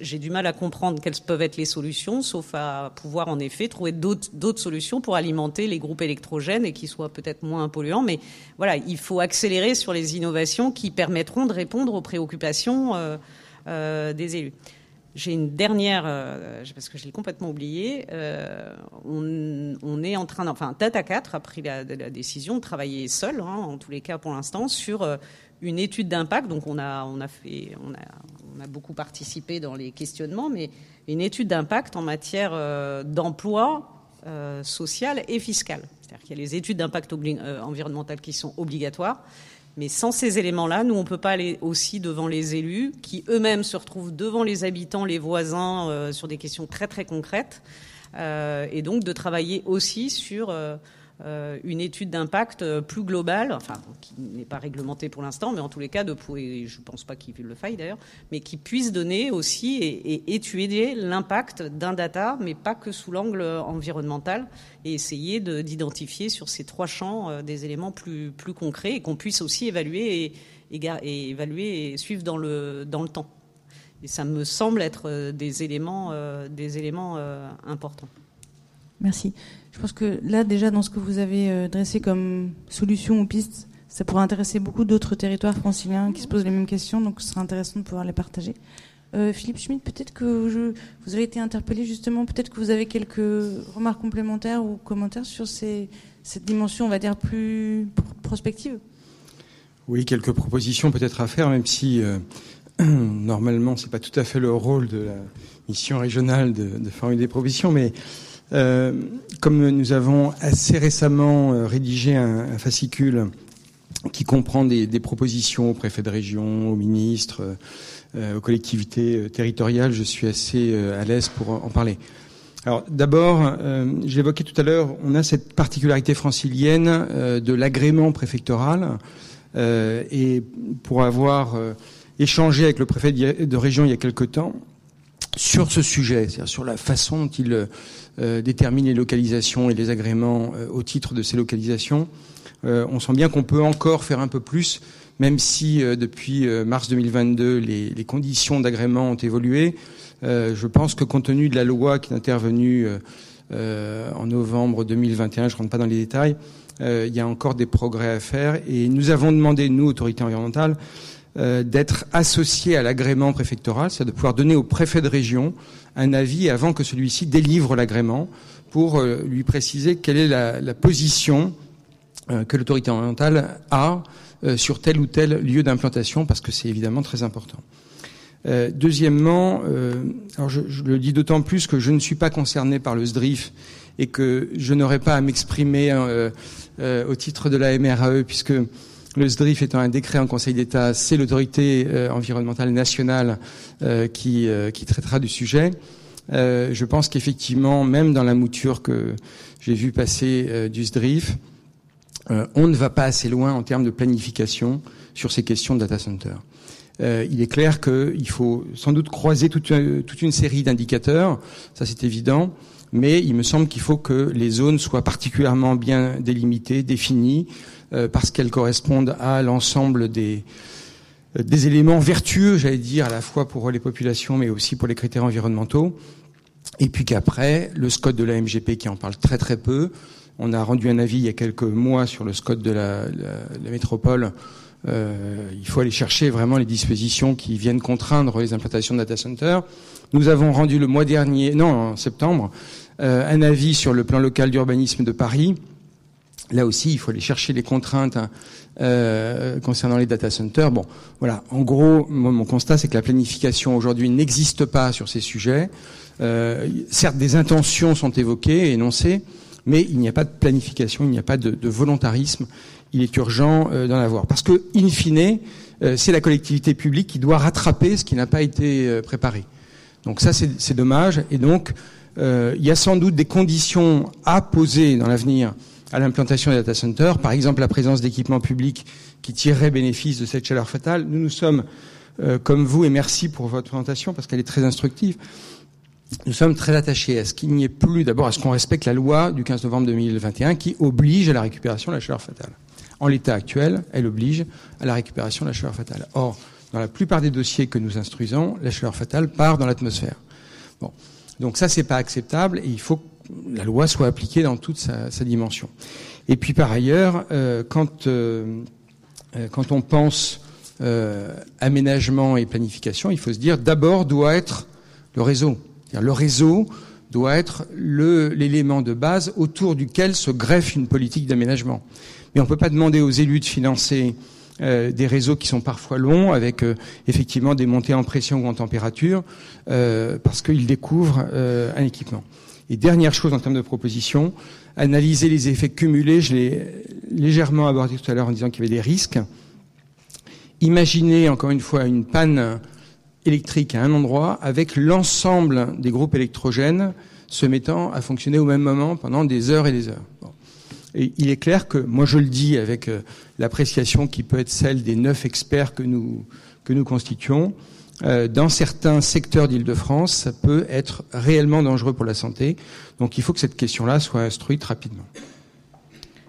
j'ai du mal à comprendre quelles peuvent être les solutions, sauf à pouvoir en effet trouver d'autres solutions pour alimenter les groupes électrogènes et qui soient peut-être moins polluants. Mais voilà, il faut accélérer sur les innovations qui permettront de répondre aux préoccupations euh, euh, des élus. J'ai une dernière, euh, parce que je l'ai complètement oublié. Euh, on, est en train, enfin, Data 4 a pris la, décision de travailler seul, hein, en tous les cas pour l'instant, sur euh, une étude d'impact. Donc, on a, on a fait, on a, on a beaucoup participé dans les questionnements, mais une étude d'impact en matière d'emploi social et fiscal. C'est-à-dire qu'il y a les études d'impact environnemental qui sont obligatoires. Mais sans ces éléments-là, nous, on ne peut pas aller aussi devant les élus, qui eux-mêmes se retrouvent devant les habitants, les voisins, euh, sur des questions très très concrètes, euh, et donc de travailler aussi sur euh, une étude d'impact euh, plus globale, enfin qui n'est pas réglementée pour l'instant, mais en tous les cas, de, et je ne pense pas qu'il le faille d'ailleurs, mais qui puisse donner aussi et, étudier l'impact d'un data, mais pas que sous l'angle environnemental, et essayer d'identifier sur ces trois champs euh, des éléments plus, plus concrets et qu'on puisse aussi évaluer et, et, évaluer et suivre dans le, dans le temps. Et ça me semble être des éléments, des éléments importants. Merci. Je pense que là, déjà, dans ce que vous avez euh, dressé comme solution ou piste, ça pourrait intéresser beaucoup d'autres territoires franciliens qui se posent les mêmes questions, donc ce serait intéressant de pouvoir les partager. Euh, Philippe Schmitt, peut-être que je, vous avez été interpellé justement, peut-être que vous avez quelques remarques complémentaires ou commentaires sur cette dimension, on va dire, plus prospective? Oui, quelques propositions peut-être à faire, même si euh, normalement, c'est pas tout à fait le rôle de la mission régionale de, de formuler des propositions, mais euh, comme nous avons assez récemment euh, rédigé un, fascicule qui comprend des, propositions aux préfets de région, aux ministres, euh, aux collectivités territoriales, je suis assez à l'aise pour en parler. Alors d'abord, je l'évoquais tout à l'heure, on a cette particularité francilienne de l'agrément préfectoral et pour avoir échangé avec le préfet de région il y a quelque temps sur ce sujet, c'est-à-dire sur la façon dont il euh, détermine les localisations et les agréments euh, au titre de ces localisations. Euh, on sent bien qu'on peut encore faire un peu plus, même si depuis mars 2022 les, les conditions d'agrément ont évolué. je pense que compte tenu de la loi qui est intervenue en novembre 2021, je ne rentre pas dans les détails, il y a encore des progrès à faire et nous avons demandé, nous, autorités environnementales, d'être associés à l'agrément préfectoral, c'est-à-dire de pouvoir donner au préfet de région un avis avant que celui-ci délivre l'agrément pour euh, lui préciser quelle est la, position euh, que l'autorité orientale a euh, sur tel ou tel lieu d'implantation, parce que c'est évidemment très important. deuxièmement, alors je, le dis d'autant plus que je ne suis pas concerné par le SDRIF et que je n'aurai pas à m'exprimer au titre de la MRAE, puisque le SDRIF étant un décret en Conseil d'État, c'est l'autorité euh, environnementale nationale euh, qui, euh, qui, traitera du sujet. je pense qu'effectivement, même dans la mouture que j'ai vu passer du SDRIF, on ne va pas assez loin en termes de planification sur ces questions de data center. il est clair qu'il faut sans doute croiser toute, une série d'indicateurs, ça c'est évident, mais il me semble qu'il faut que les zones soient particulièrement bien délimitées, définies, parce qu'elles correspondent à l'ensemble des, euh, des éléments vertueux, j'allais dire, à la fois pour les populations, mais aussi pour les critères environnementaux. Et puis qu'après, le SCOT de la MGP qui en parle très très peu, On a rendu un avis il y a quelques mois sur le SCOT de la, métropole. Euh, il faut aller chercher vraiment les dispositions qui viennent contraindre les implantations de data centers. Nous avons rendu le mois dernier, non, en septembre, euh, un avis sur le plan local d'urbanisme de Paris. Là aussi, il faut aller chercher les contraintes hein, euh, concernant les data centers. Bon, voilà. En gros, mon constat, c'est que la planification aujourd'hui n'existe pas sur ces sujets. Euh, certes, des intentions sont évoquées, énoncées, mais il n'y a pas de planification, il n'y a pas de, volontarisme. Il est urgent euh, d'en avoir. Parce que, in fine, c'est la collectivité publique qui doit rattraper ce qui n'a pas été préparé. Donc ça, c'est dommage. Et donc, il y a sans doute des conditions à poser dans l'avenir à l'implantation des data centers, par exemple la présence d'équipements publics qui tireraient bénéfice de cette chaleur fatale. Nous, nous sommes, comme vous, et merci pour votre présentation parce qu'elle est très instructive, nous sommes très attachés à ce qu'il n'y ait plus, d'abord, à ce qu'on respecte la loi du 15 novembre 2021 qui oblige à la récupération de la chaleur fatale. En l'état actuel, elle oblige à la récupération de la chaleur fatale. Or, dans la plupart des dossiers que nous instruisons, la chaleur fatale part dans l'atmosphère. Bon. Donc ça, c'est pas acceptable et il faut la loi soit appliquée dans toute sa, dimension. Et puis par ailleurs, euh, quand, euh, euh, quand on pense aménagement et planification, il faut se dire d'abord doit être le réseau. Le réseau doit être l'élément de base autour duquel se greffe une politique d'aménagement. Mais on ne peut pas demander aux élus de financer des réseaux qui sont parfois longs, avec effectivement des montées en pression ou en température, parce qu'ils découvrent un équipement. Et dernière chose en termes de proposition, analyser les effets cumulés. Je l'ai légèrement abordé tout à l'heure en disant qu'il y avait des risques. Imaginez encore une fois une panne électrique à un endroit avec l'ensemble des groupes électrogènes se mettant à fonctionner au même moment pendant des heures et des heures. Il est clair que, moi je le dis avec euh, l'appréciation qui peut être celle des neuf experts que nous, constituons, dans certains secteurs d'Île-de-France, ça peut être réellement dangereux pour la santé. Donc il faut que cette question-là soit instruite rapidement.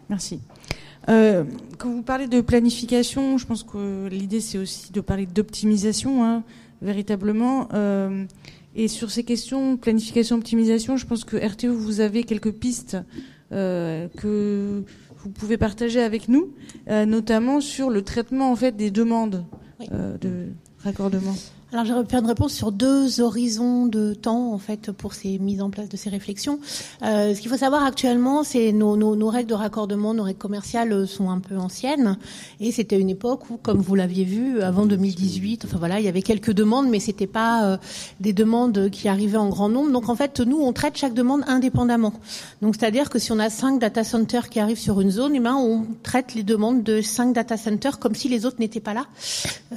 Merci. Euh, quand vous parlez de planification, je pense que l'idée c'est aussi de parler d'optimisation. Hein véritablement. Euh, et sur ces questions planification, optimisation, je pense que RTO, vous avez quelques pistes euh, que vous pouvez partager avec nous, euh, notamment sur le traitement en fait des demandes de raccordement. Alors j'aurais pu une réponse sur deux horizons de temps en fait pour ces mises en place de ces réflexions. Euh, ce qu'il faut savoir actuellement, c'est nos, nos, nos, règles de raccordement, nos règles commerciales euh, sont un peu anciennes et c'était une époque où, comme vous l'aviez vu, avant 2018, enfin voilà, il y avait quelques demandes, mais c'était pas euh, des demandes qui arrivaient en grand nombre. Donc en fait, nous, on traite chaque demande indépendamment. Donc c'est-à-dire que si on a cinq data centers qui arrivent sur une zone, eh ben, on traite les demandes de cinq data centers comme si les autres n'étaient pas là.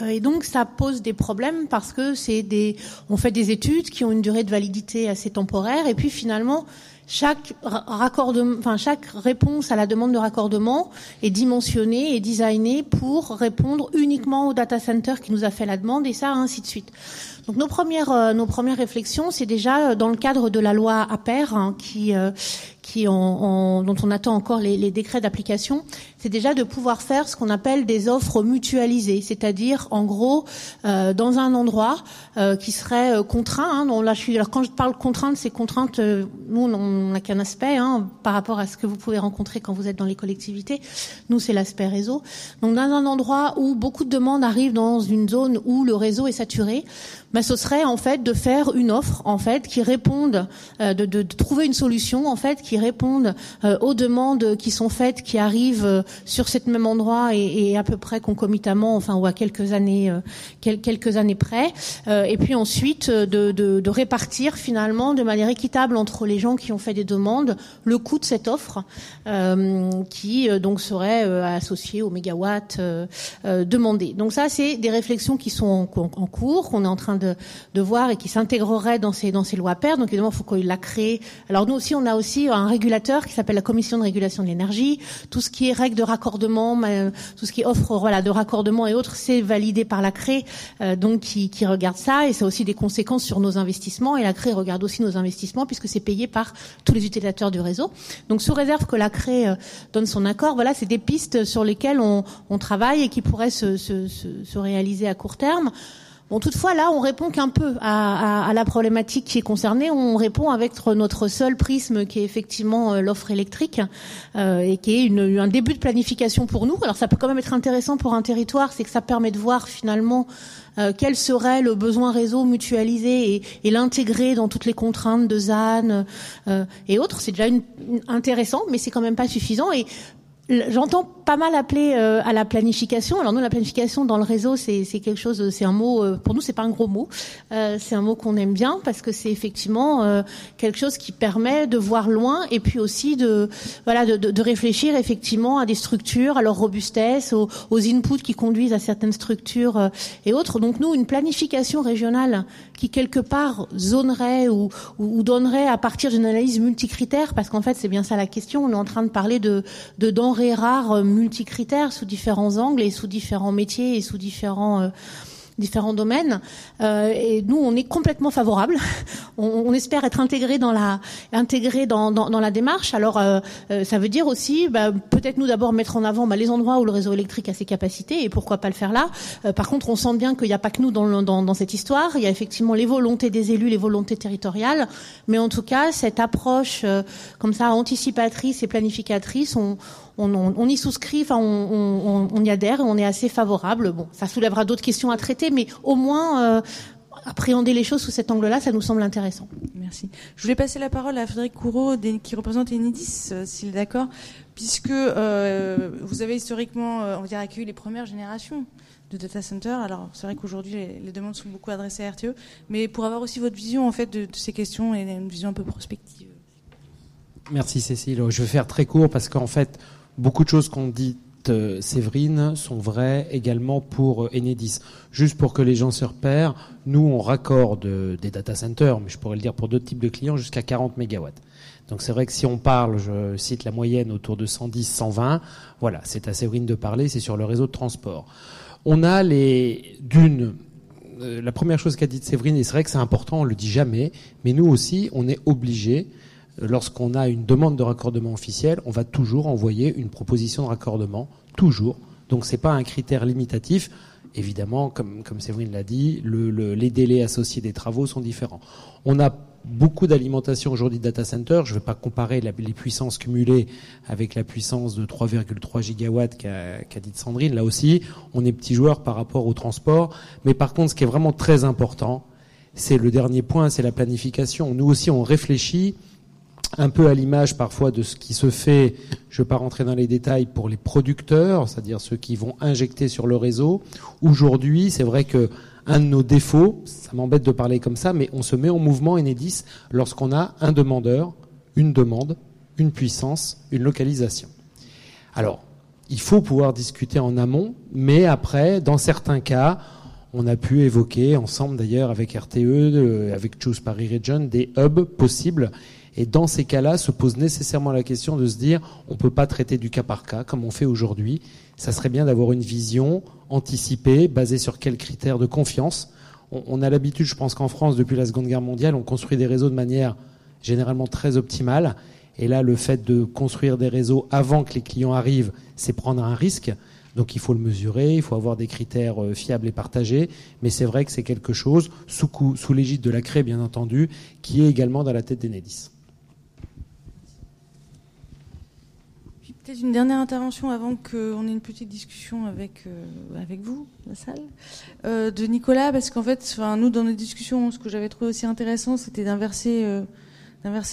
Euh, et donc ça pose des problèmes parce que c'est des, on fait des études qui ont une durée de validité assez temporaire, et puis finalement, chaque raccordement, enfin chaque réponse à la demande de raccordement est dimensionnée et designée pour répondre uniquement au data center qui nous a fait la demande, et ça ainsi de suite. Donc nos premières, euh, nos premières réflexions, c'est déjà euh, dans le cadre de la loi APER, hein, qui, euh, qui dont on attend encore les, les décrets d'application, c'est déjà de pouvoir faire ce qu'on appelle des offres mutualisées, c'est-à-dire en gros euh, dans un endroit euh, qui serait euh, contraint. Hein, dont là, je suis, alors quand je parle contrainte, c'est contrainte. Euh, nous, on n'a qu'un aspect hein, par rapport à ce que vous pouvez rencontrer quand vous êtes dans les collectivités. Nous, c'est l'aspect réseau. Donc dans un endroit où beaucoup de demandes arrivent dans une zone où le réseau est saturé, bah, ce serait en fait de faire une offre en fait qui réponde, euh, de, de, de, trouver une solution en fait réponde euh, aux demandes qui sont faites, qui arrivent euh, sur cet même endroit et, à peu près concomitamment, enfin ou à quelques années, quelques années près, et puis ensuite de, répartir finalement de manière équitable entre les gens qui ont fait des demandes le coût de cette offre qui donc serait associé aux mégawatts demandés. Donc ça c'est des réflexions qui sont en, cours, qu'on est en train de, voir et qui s'intégrerait dans ces, dans ces lois PER. Donc évidemment, il faut qu'il la crée. Alors nous aussi, on a aussi un régulateur qui s'appelle la Commission de régulation de l'énergie. Tout ce qui est règles de raccordement, tout ce qui offre voilà de raccordement et autres, c'est validé par la CRE, euh, donc qui, qui regarde ça et ça a aussi des conséquences sur nos investissements. Et la CRE regarde aussi nos investissements puisque c'est payé par tous les utilisateurs du réseau. Donc sous réserve que la CRE euh, donne son accord, voilà, c'est des pistes sur lesquelles on, on travaille et qui pourraient se, se, se réaliser à court terme. Bon, toutefois, là, on répond qu'un peu à, la problématique qui est concernée. On répond avec notre seul prisme, qui est effectivement euh, l'offre électrique, euh, et qui est une, un début de planification pour nous. Alors, ça peut quand même être intéressant pour un territoire, c'est que ça permet de voir finalement euh, quel serait le besoin réseau mutualisé et, et l'intégrer dans toutes les contraintes de ZAN et autres. C'est déjà intéressant, mais c'est quand même pas suffisant. J'entends pas mal appeler euh, à la planification. Alors nous, la planification dans le réseau, c'est quelque chose, c'est un mot. Euh, pour nous, c'est pas un gros mot. Euh, c'est un mot qu'on aime bien parce que c'est effectivement euh, quelque chose qui permet de voir loin et puis aussi de voilà de, de, de, réfléchir effectivement à des structures, à leur robustesse, aux, aux inputs qui conduisent à certaines structures euh, et autres. Donc nous, une planification régionale qui quelque part zonerait ou, ou, donnerait à partir d'une analyse multicritère, parce qu'en fait, c'est bien ça la question. On est en train de parler de, de denrées rares euh, multicritères sous différents angles et sous différents métiers et sous différents euh, différents domaines. Euh, et nous, on est complètement favorable. On, on, espère être intégré dans la intégré dans, dans, dans la démarche. Alors, euh, euh, ça veut dire aussi, bah, peut-être nous d'abord mettre en avant bah, les endroits où le réseau électrique a ses capacités et pourquoi pas le faire là. Euh, par contre, on sent bien qu'il n'y a pas que nous dans, dans, dans, cette histoire. Il y a effectivement les volontés des élus, les volontés territoriales, mais en tout cas, cette approche euh, comme ça anticipatrice et planificatrice, on, on, on, on, y souscrit, enfin on, on, y adhère on est assez favorable. Bon, ça soulèvera d'autres questions à traiter, mais au moins euh, appréhender les choses sous cet angle-là, ça nous semble intéressant. Merci. Je voulais passer la parole à Frédéric Courreau, qui représente Enedis, euh, s'il est d'accord, puisque euh, vous avez historiquement, on va dire, accueilli les premières générations de data center. Alors, c'est vrai qu'aujourd'hui, les, les, demandes sont beaucoup adressées à RTE, mais pour avoir aussi votre vision, en fait, de, de ces questions et une vision un peu prospective. Merci Cécile. Je vais faire très court parce qu'en fait, beaucoup de choses qu'on dit euh, Séverine sont vraies également pour euh, Enedis. Juste pour que les gens se repèrent, nous on raccorde euh, des data centers, mais je pourrais le dire pour d'autres types de clients, jusqu'à 40 mégawatts. Donc c'est vrai que si on parle, je cite la moyenne autour de 110, 120, voilà, c'est à Séverine de parler, c'est sur le réseau de transport. On a les d'une la première chose qu'a dit Séverine, et c'est vrai que c'est important, on le dit jamais, mais nous aussi, on est obligé lorsqu'on a une demande de raccordement officiel, on va toujours envoyer une proposition de raccordement, toujours. Donc c'est pas un critère limitatif. Évidemment, comme, Séverine l'a dit, le, le, les délais associés des travaux sont différents. On a beaucoup d'alimentation aujourd'hui de data center. Je ne vais pas comparer les puissances cumulées avec la puissance de 3,3 gigawatts qu'a qu dit Sandrine. Là aussi, on est petit joueur par rapport au transport. Mais par contre, ce qui est vraiment très important, c'est le dernier point, c'est la planification. Nous aussi, on réfléchit un peu à l'image parfois de ce qui se fait, je ne vais pas rentrer dans les détails, pour les producteurs, c'est-à-dire ceux qui vont injecter sur le réseau. Aujourd'hui, c'est vrai que un de nos défauts, ça m'embête de parler comme ça, mais on se met en mouvement Enedis lorsqu'on a un demandeur, une demande, une puissance, une localisation. Alors, il faut pouvoir discuter en amont, mais après, dans certains cas, on a pu évoquer ensemble d'ailleurs avec RTE, euh, avec Choose Paris Region, des hubs possibles et dans ces cas-là, se pose nécessairement la question de se dire, on ne peut pas traiter du cas par cas comme on fait aujourd'hui. Ça serait bien d'avoir une vision anticipée, basée sur quels critères de confiance. On, a l'habitude, je pense qu'en France, depuis la Seconde Guerre mondiale, on construit des réseaux de manière généralement très optimale. Et là, le fait de construire des réseaux avant que les clients arrivent, c'est prendre un risque. Donc il faut le mesurer, il faut avoir des critères euh, fiables et partagés, mais c'est vrai que c'est quelque chose, sous, sous l'égide de la CRE bien entendu, qui est également dans la tête d'Enedis. Peut-être une dernière intervention avant qu'on ait une petite discussion avec, euh, avec vous, la salle, euh, de Nicolas, parce qu'en fait, nous, dans nos discussions, ce que j'avais trouvé aussi intéressant, c'était d'inverser, euh,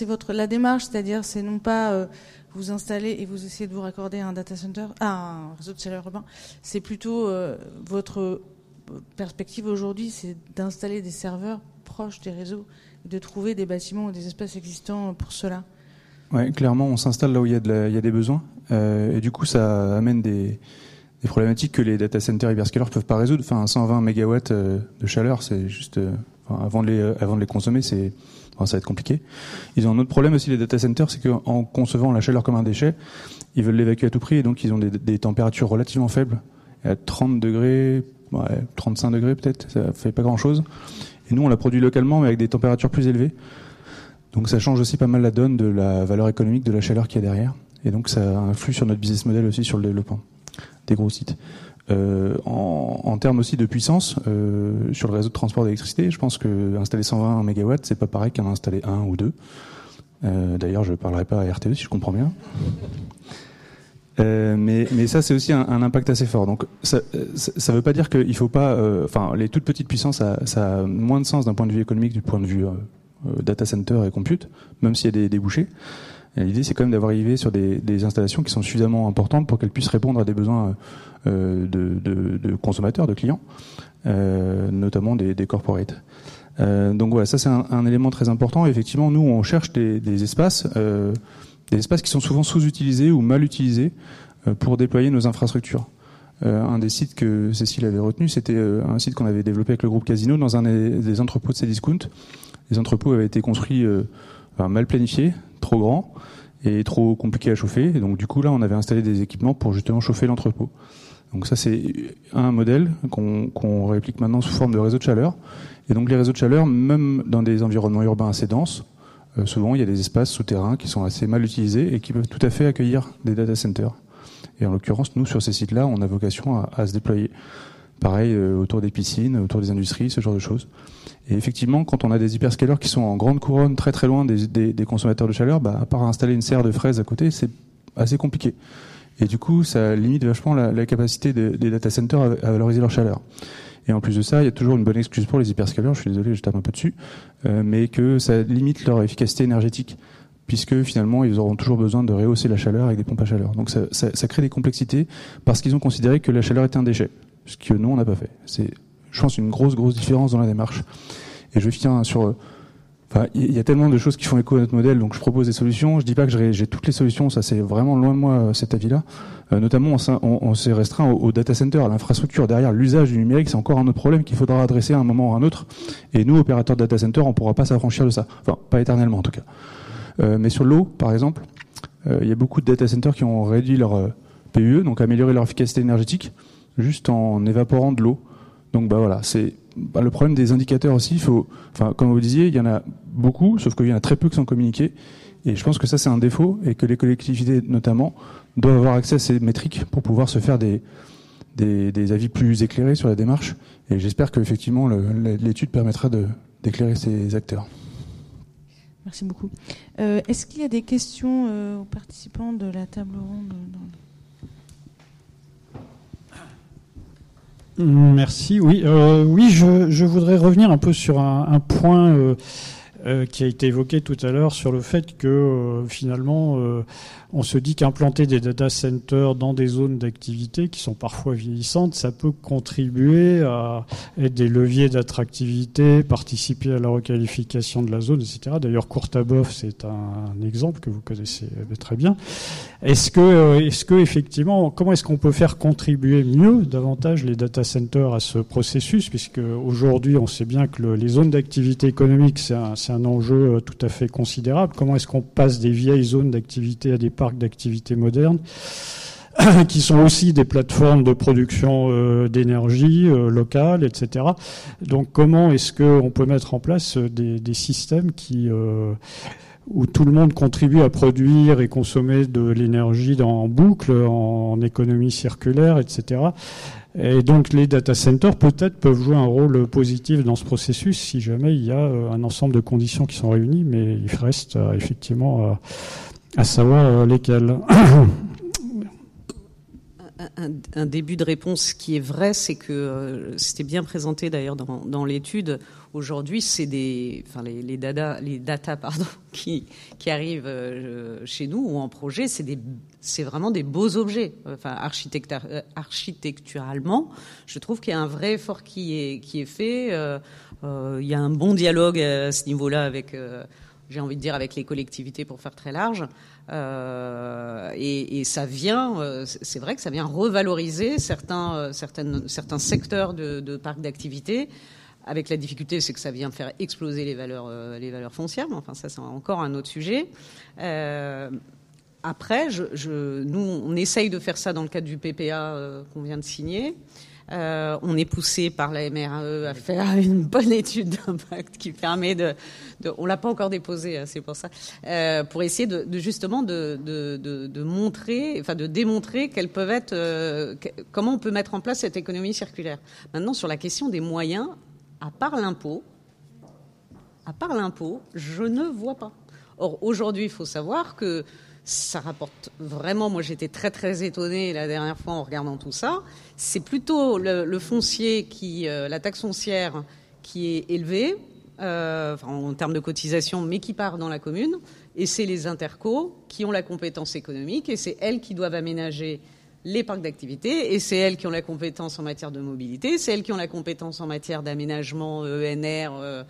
votre, la démarche, c'est-à-dire, c'est non pas vous installer et vous essayer de vous raccorder à un data center, à un réseau de chaleur urbain, c'est plutôt votre perspective aujourd'hui, c'est d'installer des serveurs proches des réseaux, de trouver des bâtiments ou des espaces existants pour cela. Ouais, clairement, on s'installe là où il y, il y a des besoins. Euh, et du coup, ça amène des, des problématiques que les data centers hyperscalers peuvent pas résoudre. Enfin, 120 mégawatts euh, de chaleur, c'est juste, euh, enfin, avant de les, avant de les consommer, c'est, enfin, ça va être compliqué. Ils ont un autre problème aussi, les data centers, c'est qu'en concevant la chaleur comme un déchet, ils veulent l'évacuer à tout prix et donc ils ont des, des températures relativement faibles. À 30 degrés, ouais, 35 degrés peut-être, ça fait pas grand chose. Et nous, on la produit localement, mais avec des températures plus élevées. Donc ça change aussi pas mal la donne de la valeur économique de la chaleur qu'il y a derrière. Et donc ça influe sur notre business model aussi sur le développement des gros sites. en, en, termes aussi de puissance, sur le réseau de transport d'électricité, je pense que installer 120 MW, c'est pas pareil qu'en installer un ou deux. D'ailleurs, je ne parlerai pas à RTE si je comprends bien. Euh, mais, ça, c'est aussi un, impact assez fort. Donc, ça ne veut pas dire qu'il faut pas. Euh, enfin, les toutes petites puissances, ça, ça a moins de sens d'un point de vue économique, du point de vue euh, euh, data center et compute, même s'il y a des débouchés. L'idée, c'est quand même d'avoir arrivé sur des, installations qui sont suffisamment importantes pour qu'elles puissent répondre à des besoins de, de, consommateurs, de clients, notamment des, corporates. donc voilà, ça c'est un, élément très important. effectivement, nous, on cherche des, espaces des espaces qui sont souvent sous-utilisés ou mal utilisés euh, pour déployer nos infrastructures. Euh, un des sites que Cécile avait retenu, c'était euh, un site qu'on avait développé avec le groupe Casino dans un des, entrepôts de Cdiscount. Les entrepôts avaient été construits mal planifiés, trop grands et trop compliqués à chauffer. Et donc du coup là, on avait installé des équipements pour justement chauffer l'entrepôt. Donc ça c'est un modèle qu'on réplique maintenant sous forme de réseau de chaleur. Et donc les réseaux de chaleur, même dans des environnements urbains assez denses, euh, souvent il y a des espaces souterrains qui sont assez mal utilisés et qui peuvent tout à fait accueillir des data centers. Et en l'occurrence, nous, sur ces sites-là, on a vocation à, se déployer. Pareil, euh, autour des piscines, autour des industries, ce genre de choses. Et effectivement, quand on a des hyperscalers qui sont en grande couronne, très très loin des, consommateurs de chaleur, bah, à part installer une serre de fraises à côté, c'est assez compliqué. Et du coup, ça limite vachement la, capacité des data centers à valoriser leur chaleur. Et en plus de ça, il y a toujours une bonne excuse pour les hyperscalers, je suis désolé, je tape un peu dessus, euh, mais que ça limite leur efficacité énergétique, puisque finalement, ils auront toujours besoin de rehausser la chaleur avec des pompes à chaleur. Donc ça, ça, ça crée des complexités, parce qu'ils ont considéré que la chaleur était un déchet, ce que nous, on n'a pas fait. C'est, je pense, une grosse, grosse différence dans la démarche. Et je finir sur Enfin, il y a tellement de choses qui font écho à notre modèle, donc je propose des solutions. Je dis pas que j'ai toutes les solutions, ça c'est vraiment loin de moi euh, cet avis-là. Euh, notamment, on, s'est restreint au, data center, à l'infrastructure derrière l'usage du numérique, c'est encore un autre problème qu'il faudra adresser à un moment ou à un autre. Et nous, opérateurs de data center, on pourra pas s'affranchir de ça. Enfin, pas éternellement en tout cas. Euh, mais sur l'eau, par exemple, il y a beaucoup de data centers qui ont réduit leur PUE, donc amélioré leur efficacité énergétique, juste en évaporant de l'eau. Donc bah voilà, c'est bah, le problème des indicateurs aussi. Il faut, enfin, comme vous disiez, il y en a beaucoup, sauf qu'il y en a très peu qui sont communiqués. Et je pense que ça c'est un défaut et que les collectivités notamment doivent avoir accès à ces métriques pour pouvoir se faire des, des, avis plus éclairés sur la démarche. Et j'espère qu'effectivement l'étude permettra d'éclairer ces acteurs. Merci beaucoup. Euh, est-ce qu'il y a des questions euh, aux participants de la table ronde Merci. Oui, euh, oui, je, je, voudrais revenir un peu sur un, point qui a été évoqué tout à l'heure sur le fait que finalement on se dit qu'implanter des data centers dans des zones d'activité qui sont parfois vieillissantes, ça peut contribuer à être des leviers d'attractivité, participer à la requalification de la zone, etc. D'ailleurs, Courtabov, c'est un, exemple que vous connaissez très bien. Est-ce que, est-ce que effectivement, comment est-ce qu'on peut faire contribuer mieux, davantage les data centers à ce processus, puisque aujourd'hui, on sait bien que les zones d'activité économique, c'est un, un enjeu tout à fait considérable. Comment est-ce qu'on passe des vieilles zones d'activité à des parcs d'activités modernes qui sont aussi des plateformes de production euh, d'énergie euh, locale, etc. Donc comment est-ce qu'on peut mettre en place euh, des, systèmes qui où tout le monde contribue à produire et consommer de l'énergie en boucle, en, économie circulaire, etc. Et donc les data centers peut-être peuvent jouer un rôle positif dans ce processus si jamais il y a un ensemble de conditions qui sont réunies, mais il reste effectivement savoir euh, lesquels. Un, début de réponse qui est vrai, c'est que euh, c'était bien présenté d'ailleurs dans, l'étude. Aujourd'hui, c'est des, enfin les, les, data, les data pardon, qui, qui arrivent euh, chez nous ou en projet, c'est des, c'est vraiment des beaux objets. Enfin, architecturalement, je trouve qu'il y a un vrai effort qui est qui est fait. il y a un bon dialogue à ce niveau-là avec j'ai envie de dire, avec les collectivités pour faire très large. Euh, et, et, ça vient, euh, c'est vrai que ça vient revaloriser certains, euh, certaines, certains secteurs de, de parcs d'activité. Avec la difficulté, c'est que ça vient faire exploser les valeurs, euh, les valeurs foncières. Mais enfin, ça, c'est encore un autre sujet. Euh, après, je, je, nous, on essaye de faire ça dans le cadre du PPA qu'on vient de signer. Euh, on est poussé par la MRE à faire une bonne étude d'impact qui permet de, de on l'a pas encore déposé, hein, c'est pour ça, euh, pour essayer de, justement de, de, montrer, enfin de démontrer quelles peuvent être, euh, comment on peut mettre en place cette économie circulaire. Maintenant, sur la question des moyens, à part l'impôt, à part l'impôt, je ne vois pas. Or aujourd'hui, il faut savoir que ça rapporte vraiment. Moi, j'étais très très étonnée la dernière fois en regardant tout ça. C'est plutôt le, foncier qui, euh, la taxe foncière qui est élevée euh, en termes de cotisation, mais qui part dans la commune. Et c'est les intercos qui ont la compétence économique et c'est elles qui doivent aménager les parcs d'activité et c'est elles qui ont la compétence en matière de mobilité, c'est elles qui ont la compétence en matière d'aménagement ENR. Euh,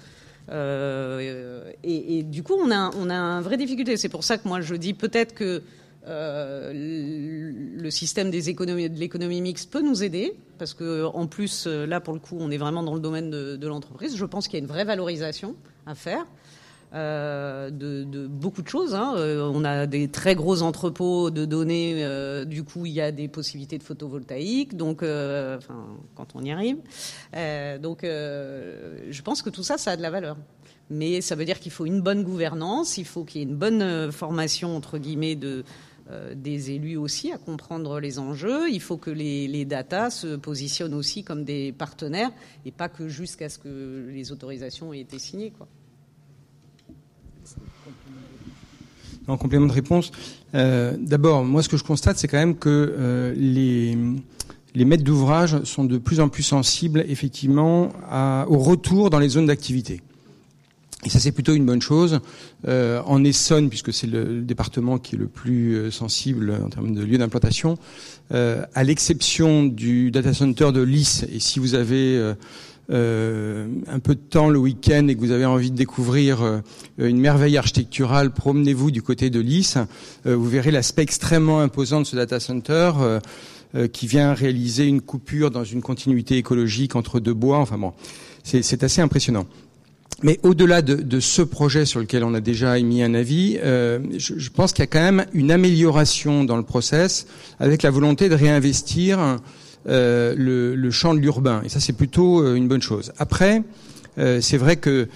euh, et, du coup, on a, on a une vraie difficulté. C'est pour ça que moi, je dis peut-être que euh, le système de l'économie mixte peut nous aider, parce que en plus, euh, là, pour le coup, on est vraiment dans le domaine de l'entreprise. Je pense qu'il y a une vraie valorisation à faire. Euh, de, beaucoup de choses. Hein. Euh, on a des très gros entrepôts de données. Euh, du coup, il y a des possibilités de photovoltaïque. Donc, quand on y arrive. donc, je pense que tout ça, ça a de la valeur. Mais ça veut dire qu'il faut une bonne gouvernance, il faut qu'il y ait une bonne formation entre guillemets de des élus aussi à comprendre les enjeux. Il faut que les, les datas se positionnent aussi comme des partenaires et pas que jusqu'à ce que les autorisations aient été signées. En complément de réponse, euh, d'abord, moi, ce que je constate, c'est quand même que euh, les, les maîtres d'ouvrage sont de plus en plus sensibles, effectivement, au retour dans les zones d'activité. Et ça, c'est plutôt une bonne chose. Euh, en Essonne, puisque c'est le, département qui est le plus sensible en termes de lieu d'implantation, à l'exception du data center de Lys, et si vous avez euh, un peu de temps le week-end et que vous avez envie de découvrir euh, une merveille architecturale, promenez-vous du côté de Lys. Euh, vous verrez l'aspect extrêmement imposant de ce data center qui vient réaliser une coupure dans une continuité écologique entre deux bois. Enfin bon, c'est assez impressionnant. Mais au-delà de, de, ce projet sur lequel on a déjà émis un avis, euh, je, je, pense qu'il y a quand même une amélioration dans le process avec la volonté de réinvestir euh, le, champ de l'urbain. Et ça, c'est plutôt euh, une bonne chose. Après, euh, c'est vrai que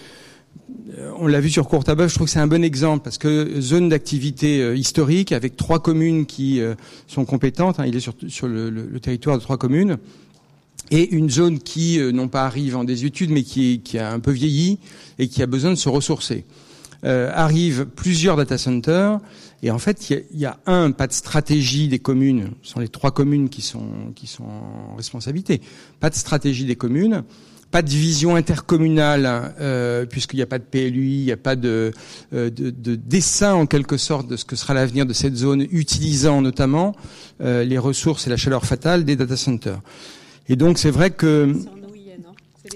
on l'a vu sur Courtabœuf, je trouve que c'est un bon exemple parce que zone d'activité historique avec trois communes qui sont compétentes, hein, il est sur, sur le, territoire de trois communes, et une zone qui non pas arrive en désuétude mais qui, qui, a un peu vieilli et qui a besoin de se ressourcer. Arrivent plusieurs data centers et en fait, il y, a, un, pas de stratégie des communes, ce sont les trois communes qui sont, qui sont en responsabilité, pas de stratégie des communes, pas de vision intercommunale, euh, puisqu'il n'y a pas de PLUI, il n'y a pas de, euh, de, de, dessin en quelque sorte de ce que sera l'avenir de cette zone, utilisant notamment euh, les ressources et la chaleur fatale des data centers. Et donc c'est vrai que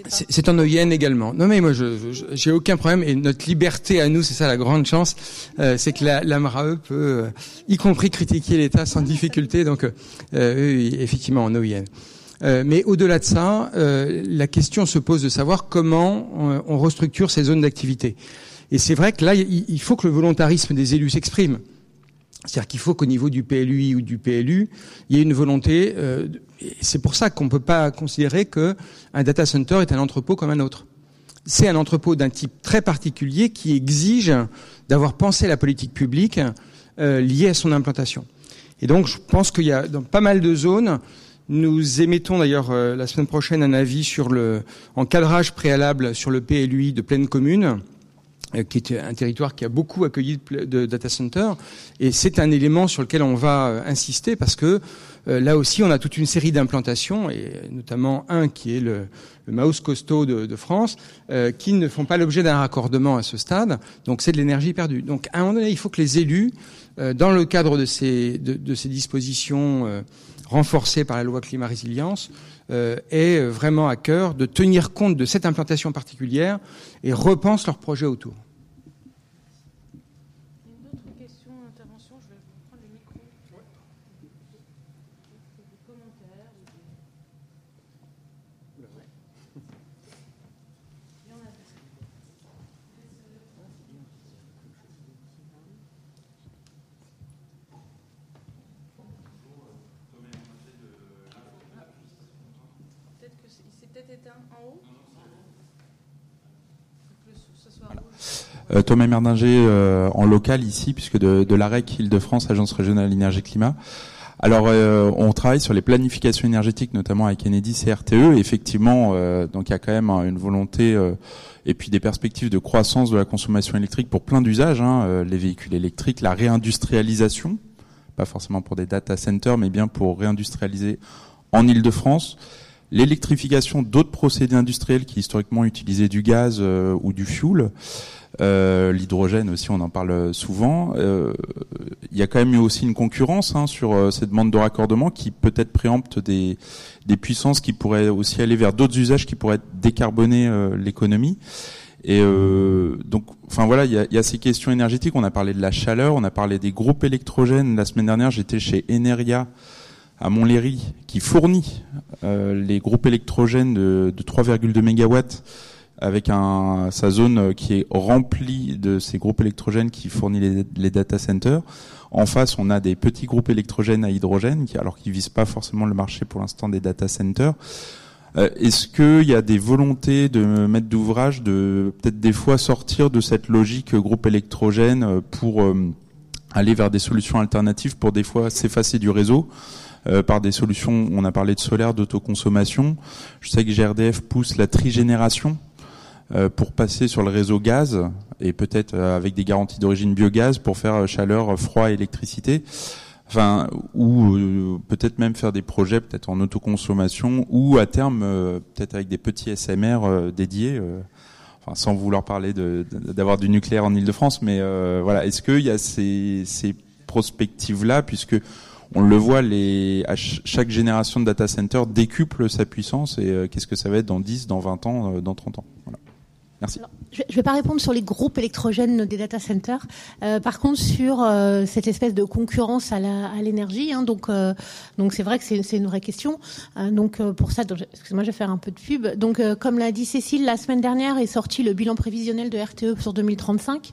c'est en OIN également. Non mais moi, je j'ai aucun problème et notre liberté à nous, c'est ça la grande chance, euh, c'est que la, la MRAE peut, euh, y compris critiquer l'État sans difficulté. Donc, euh, euh effectivement, en OIN. mais au-delà de ça, la question se pose de savoir comment on, restructure ces zones d'activité. Et c'est vrai que là, il faut que le volontarisme des élus s'exprime. C'est-à-dire qu'il faut qu'au niveau du PLUI ou du PLU, il y ait une volonté. Euh, c'est pour ça qu'on ne peut pas considérer qu'un data center est un entrepôt comme un autre. C'est un entrepôt d'un type très particulier qui exige d'avoir pensé la politique publique euh, liée à son implantation. Et donc, je pense qu'il y a dans pas mal de zones, nous émettons d'ailleurs euh, la semaine prochaine un avis sur le encadrage préalable sur le PLUI de pleine commune euh, qui est un territoire qui a beaucoup accueilli de data centers. Et c'est un élément sur lequel on va euh, insister parce que là aussi, on a toute une série d'implantations, et notamment un qui est le, Maus Costaud de, France, qui ne font pas l'objet d'un raccordement à ce stade. Donc c'est de l'énergie perdue. Donc à un moment donné, il faut que les élus, dans le cadre de ces, dispositions renforcées par la loi climat résilience, euh, est vraiment à cœur de tenir compte de cette implantation particulière et repense leur projet autour. Euh, Thomas Merdinger euh, en local ici, puisque de, de l'AREC Île-de-France, Agence régionale énergie climat. Alors, euh, on travaille sur les planifications énergétiques, notamment avec Enedis et RTE. effectivement, donc il y a quand même une volonté et puis des perspectives de croissance de la consommation électrique pour plein d'usages, hein, les véhicules électriques, la réindustrialisation, pas forcément pour des data centers, mais bien pour réindustrialiser en Île-de-France. L'électrification d'autres procédés industriels qui historiquement utilisaient du gaz ou du fuel. Euh, L'hydrogène aussi, on en parle souvent. Euh, il y a quand même eu aussi une concurrence hein, sur euh, cette demande de raccordement qui peut-être préempte des, des puissances qui pourraient aussi aller vers d'autres usages qui pourraient décarboner euh, l'économie. Et euh, donc, enfin voilà, il y a, y a, ces questions énergétiques. On a parlé de la chaleur, on a parlé des groupes électrogènes. La semaine dernière, j'étais chez Eneria à Montlhéry, qui fournit les groupes électrogènes de, de 3,2 mégawatts avec un, sa zone qui est remplie de ces groupes électrogènes qui fournissent les, les, data centers. En face, on a des petits groupes électrogènes à hydrogène, qui, alors qu'ils visent pas forcément le marché pour l'instant des data centers. Euh, Est-ce qu'il y a des volontés de mettre d'ouvrage de peut-être des fois sortir de cette logique groupe électrogène pour euh, aller vers des solutions alternatives pour des fois s'effacer du réseau? Euh, par des solutions, on a parlé de solaire, d'autoconsommation. Je sais que GRDF pousse la trigénération, euh, pour passer sur le réseau gaz et peut-être euh, avec des garanties d'origine biogaz pour faire chaleur, froid, électricité. Enfin, ou euh, peut-être même faire des projets peut-être en autoconsommation ou à terme peut-être avec des petits SMR dédiés. Enfin, sans vouloir parler d'avoir du nucléaire en Ile-de-France, mais voilà, est-ce qu'il y a ces, ces prospectives-là, puisque on le voit, les, à chaque génération de data center décuple sa puissance et qu'est-ce que ça va être dans 10, dans 20 ans, dans 30 ans? Voilà. Je ne vais pas répondre sur les groupes électrogènes des data centers. Euh, par contre, sur euh, cette espèce de concurrence à l'énergie, hein, euh, donc c'est vrai que c'est une vraie question. Donc pour ça, excusez-moi, je vais faire un peu de pub. Donc comme l'a dit Cécile, la semaine dernière est sorti le bilan prévisionnel de RTE sur 2035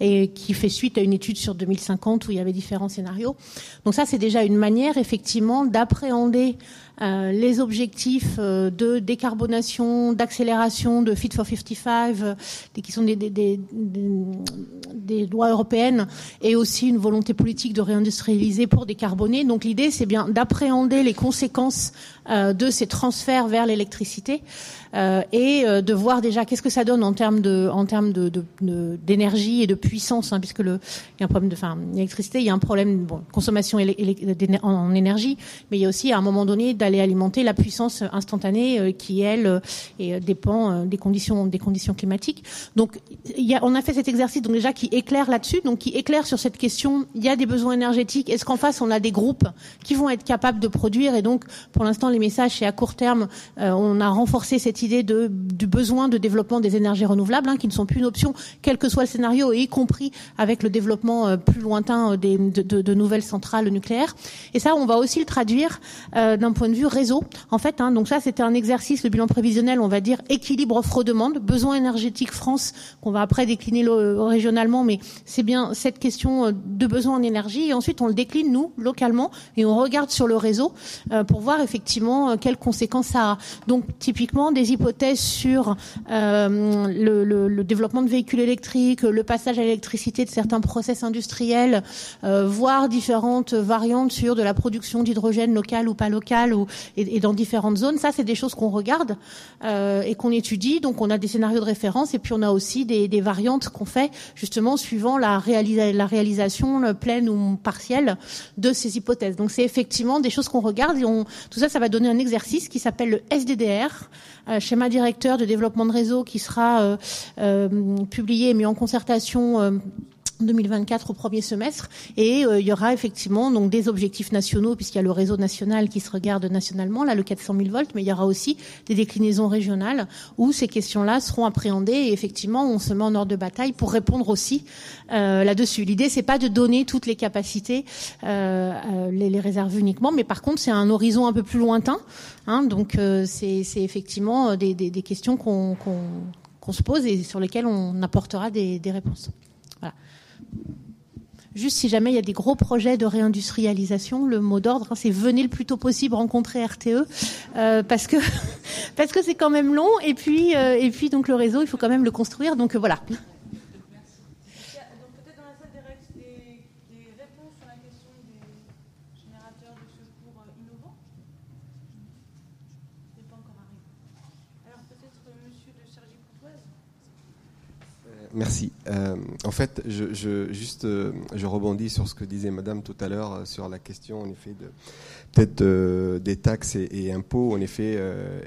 et qui fait suite à une étude sur 2050 où il y avait différents scénarios. Donc ça, c'est déjà une manière effectivement d'appréhender euh, les objectifs euh, de décarbonation, d'accélération, de Fit for 55, euh, qui sont des, des, des, des, lois européennes, et aussi une volonté politique de réindustrialiser pour décarboner. Donc l'idée, c'est bien d'appréhender les conséquences de ces transferts vers l'électricité euh, et euh, de voir déjà qu'est-ce que ça donne en termes de en termes de, d'énergie et de puissance, hein, puisque le il y a un problème de enfin l'électricité, il y a un problème bon consommation en énergie, mais il y a aussi à un moment donné d'aller alimenter la puissance instantanée euh, qui elle et dépend des conditions des conditions climatiques. Donc il y a, on a fait cet exercice donc déjà qui éclaire là-dessus, donc qui éclaire sur cette question. Il y a des besoins énergétiques. Est-ce qu'en face on a des groupes qui vont être capables de produire et donc pour l'instant les messages c'est à court terme on a renforcé cette idée de, du besoin de développement des énergies renouvelables, hein, qui ne sont plus une option, quel que soit le scénario, et y compris avec le développement euh, plus lointain euh, des, de, de, nouvelles centrales nucléaires. Et ça, on va aussi le traduire euh, d'un point de vue réseau. En fait, hein, donc ça, c'était un exercice, le bilan prévisionnel, on va dire équilibre offre-demande, besoin énergétique France, qu'on va après décliner le, régionalement, mais c'est bien cette question euh, de besoin en énergie. Et ensuite, on le décline nous localement et on regarde sur le réseau euh, pour voir effectivement quelles conséquences ça a. Donc, typiquement, des hypothèses sur euh, le, développement de véhicules électriques, le passage à l'électricité de certains process industriels, euh, voire différentes variantes sur de la production d'hydrogène local ou pas local, ou, et, dans différentes zones. Ça, c'est des choses qu'on regarde euh, et qu'on étudie. Donc, on a des scénarios de référence et puis on a aussi des, variantes qu'on fait justement suivant la, réalisa la réalisation pleine ou partielle de ces hypothèses. Donc, c'est effectivement des choses qu'on regarde et tout ça, ça va donner un exercice qui s'appelle le SDDR, euh, schéma directeur de développement de réseau qui sera euh, euh, publié et mis en concertation 2024 au premier semestre et euh, il y aura effectivement donc des objectifs nationaux puisqu'il y a le réseau national qui se regarde nationalement là le 400 000 volts mais il y aura aussi des déclinaisons régionales où ces questions-là seront appréhendées et effectivement on se met en ordre de bataille pour répondre aussi euh, là-dessus. L'idée c'est pas de donner toutes les capacités, euh, les, réserves uniquement, mais par contre c'est un horizon un peu plus lointain. Hein, donc c'est effectivement des, questions qu'on qu qu se pose et sur lesquelles on apportera des réponses. Juste si jamais il y a des gros projets de réindustrialisation, le mot d'ordre, hein, c'est venez le plus tôt possible rencontrer RTE euh, parce que parce que c'est quand même long et puis euh, et puis donc le réseau, il faut quand même le construire. Donc voilà. Merci. Euh, en fait, je, je juste, euh, je rebondis sur ce que disait Madame tout à l'heure euh, sur la question, en effet, de peut-être des taxes et, impôts. En effet,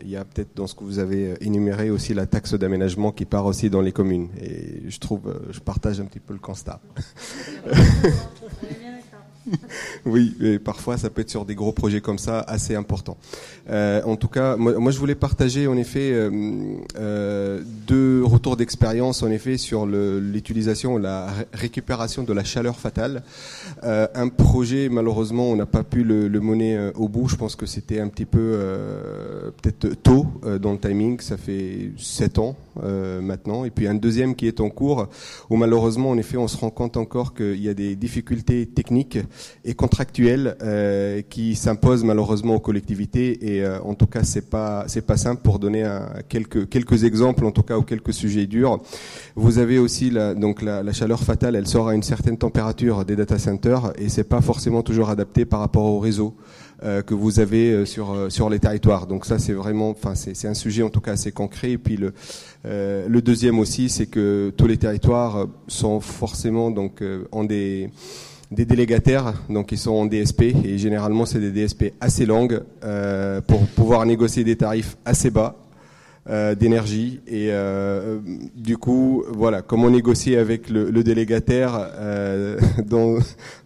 il y a peut-être dans ce que vous avez énuméré aussi la taxe d'aménagement qui part aussi dans les communes. Et je trouve, je partage un petit peu le constat. oui, et parfois ça peut être sur des gros projets comme ça, assez importants. Euh, en tout cas, moi, je voulais partager en effet euh, euh, deux retours d'expérience en effet sur l'utilisation, la récupération de la chaleur fatale. un projet, malheureusement, on n'a pas pu le, le mener au bout. Je pense que c'était un petit peu peut-être tôt dans le timing. Ça fait sept ans maintenant. Et puis un deuxième qui est en cours, où malheureusement, en effet, on se rend compte encore qu'il y a des difficultés techniques et contractuelle euh, qui s'impose malheureusement aux collectivités et euh, en tout cas c'est pas c'est pas simple pour donner quelques quelques exemples en tout cas ou quelques sujets durs. Vous avez aussi la, donc la, la, chaleur fatale, elle sort à une certaine température des data centers et c'est pas forcément toujours adapté par rapport au réseau. Euh, que vous avez euh, sur sur les territoires. Donc ça c'est vraiment, enfin c'est un sujet en tout cas assez concret. Et puis le le deuxième aussi, c'est que tous les territoires sont forcément donc en des des délégataires, donc ils sont en DSP et généralement c'est des DSP assez longues euh, pour pouvoir négocier des tarifs assez bas euh, d'énergie. Et euh, du coup voilà comment négocier avec le, le délégataire euh, dans,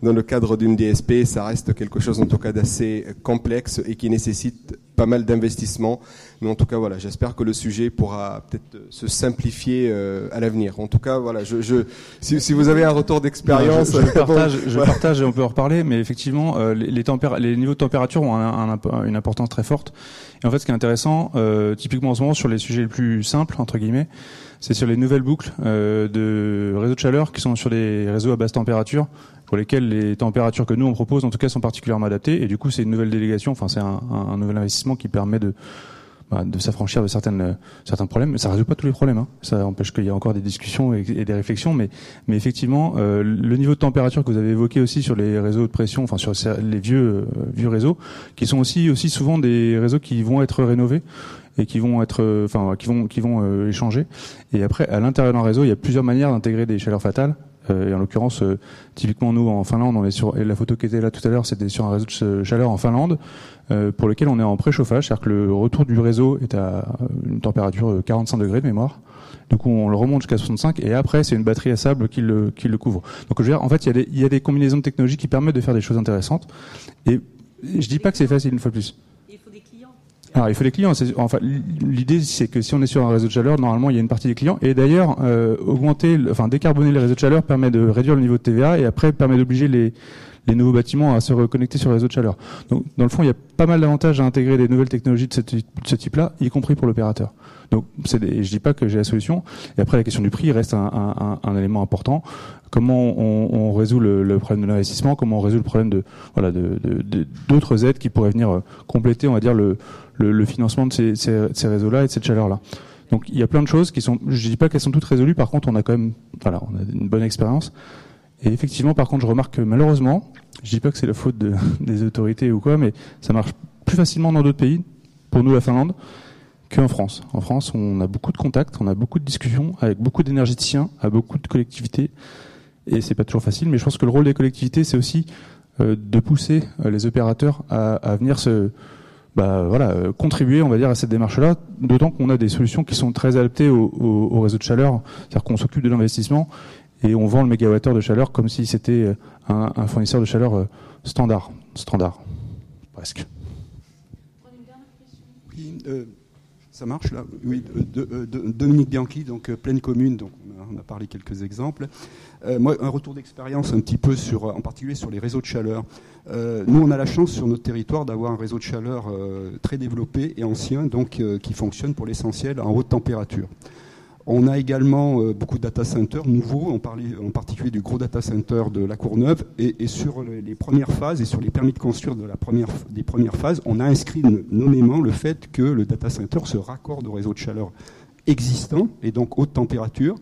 dans le cadre d'une DSP ça reste quelque chose en tout cas d'assez complexe et qui nécessite pas mal d'investissements mais en tout cas voilà j'espère que le sujet pourra peut-être se simplifier euh, à l'avenir en tout cas voilà je, je si, si, vous avez un retour d'expérience je, je, partage je partage et on peut en reparler mais effectivement euh, les, les, les niveaux de température ont un, un, une importance très forte et en fait, ce qui est intéressant, euh, typiquement en ce moment sur les sujets les plus simples entre guillemets, c'est sur les nouvelles boucles euh, de réseaux de chaleur qui sont sur des réseaux à basse température, pour lesquels les températures que nous on propose, en tout cas, sont particulièrement adaptées. Et du coup, c'est une nouvelle délégation. Enfin, c'est un, un, nouvel investissement qui permet de bah, de s'affranchir de certaines, certains problèmes. Mais ça résout pas tous les problèmes. Hein. Ça empêche qu'il y ait encore des discussions et, des réflexions. Mais, mais effectivement, euh, le niveau de température que vous avez évoqué aussi sur les réseaux de pression, enfin sur les vieux, euh, vieux réseaux, qui sont aussi, aussi souvent des réseaux qui vont être rénovés et qui vont être, euh, enfin, qui vont, qui vont euh, échanger. Et après, à l'intérieur d'un réseau, il y a plusieurs manières d'intégrer des chaleurs fatales. Et en l'occurrence, typiquement nous en Finlande, on est sur et la photo qui était là tout à l'heure, c'était sur un réseau de chaleur en Finlande. Euh, pour lequel on est en préchauffage, c'est-à-dire que le retour du réseau est à une température 45 degrés de mémoire. Du coup, on le remonte jusqu'à 65 et après, c'est une batterie à sable qui le, qui le couvre. Donc, je veux dire, en fait, il y, a des, il y a des combinaisons de technologies qui permettent de faire des choses intéressantes. Et je dis pas que c'est facile une fois de plus. Il faut des clients. Alors, il faut des clients. Enfin, l'idée, c'est que si on est sur un réseau de chaleur, normalement, il y a une partie des clients. Et d'ailleurs, euh, augmenter, enfin, décarboner les réseaux de chaleur permet de réduire le niveau de TVA et après permet d'obliger les les nouveaux bâtiments à se reconnecter sur les réseaux de chaleur. Donc, dans le fond, il y a pas mal d'avantages à intégrer des nouvelles technologies de, ce type-là, y compris pour l'opérateur. Donc, des, je dis pas que j'ai la solution. Et après, la question du prix reste un, un, un élément important. Comment on, on résout le, le, problème de l'investissement Comment on résout le problème de voilà de d'autres aides qui pourraient venir euh, compléter, on va dire, le, le, le financement de ces, ces, réseaux-là et de cette chaleur-là. Donc, il y a plein de choses qui sont. Je dis pas qu'elles sont toutes résolues. Par contre, on a quand même, voilà, on a une bonne expérience. Et effectivement, par contre, je remarque que malheureusement, je dis pas que c'est la faute de, des autorités ou quoi, mais ça marche plus facilement dans d'autres pays, pour nous la Finlande, qu'en France. En France, on a beaucoup de contacts, on a beaucoup de discussions avec beaucoup d'énergéticiens, avec beaucoup de collectivités, et c'est pas toujours facile. Mais je pense que le rôle des collectivités, c'est aussi euh, de pousser euh, les opérateurs à, venir se, bah, euh, contribuer, on va dire, à cette démarche-là. D'autant qu'on a des solutions qui sont très adaptées au, au, au réseau de chaleur, c'est-à-dire qu'on s'occupe de l'investissement et on vend le mégawattheure de chaleur comme si c'était un, fournisseur de chaleur standard, standard, presque. Oui, ça marche là. Oui, Dominique Bianchi, donc pleine commune, donc on a, parlé quelques exemples. Euh, moi, un retour d'expérience un petit peu sur, en particulier sur les réseaux de chaleur. Euh, nous, on a la chance sur notre territoire d'avoir un réseau de chaleur euh, très développé et ancien, donc qui fonctionne pour l'essentiel en haute température On a également beaucoup de data centers nouveaux, en particulier du gros data center de la Courneuve, et, et sur les premières phases et sur les permis de construire de la première, des premières phases, on a inscrit nommément le fait que le data center se raccorde au réseau de chaleur existant et donc haute température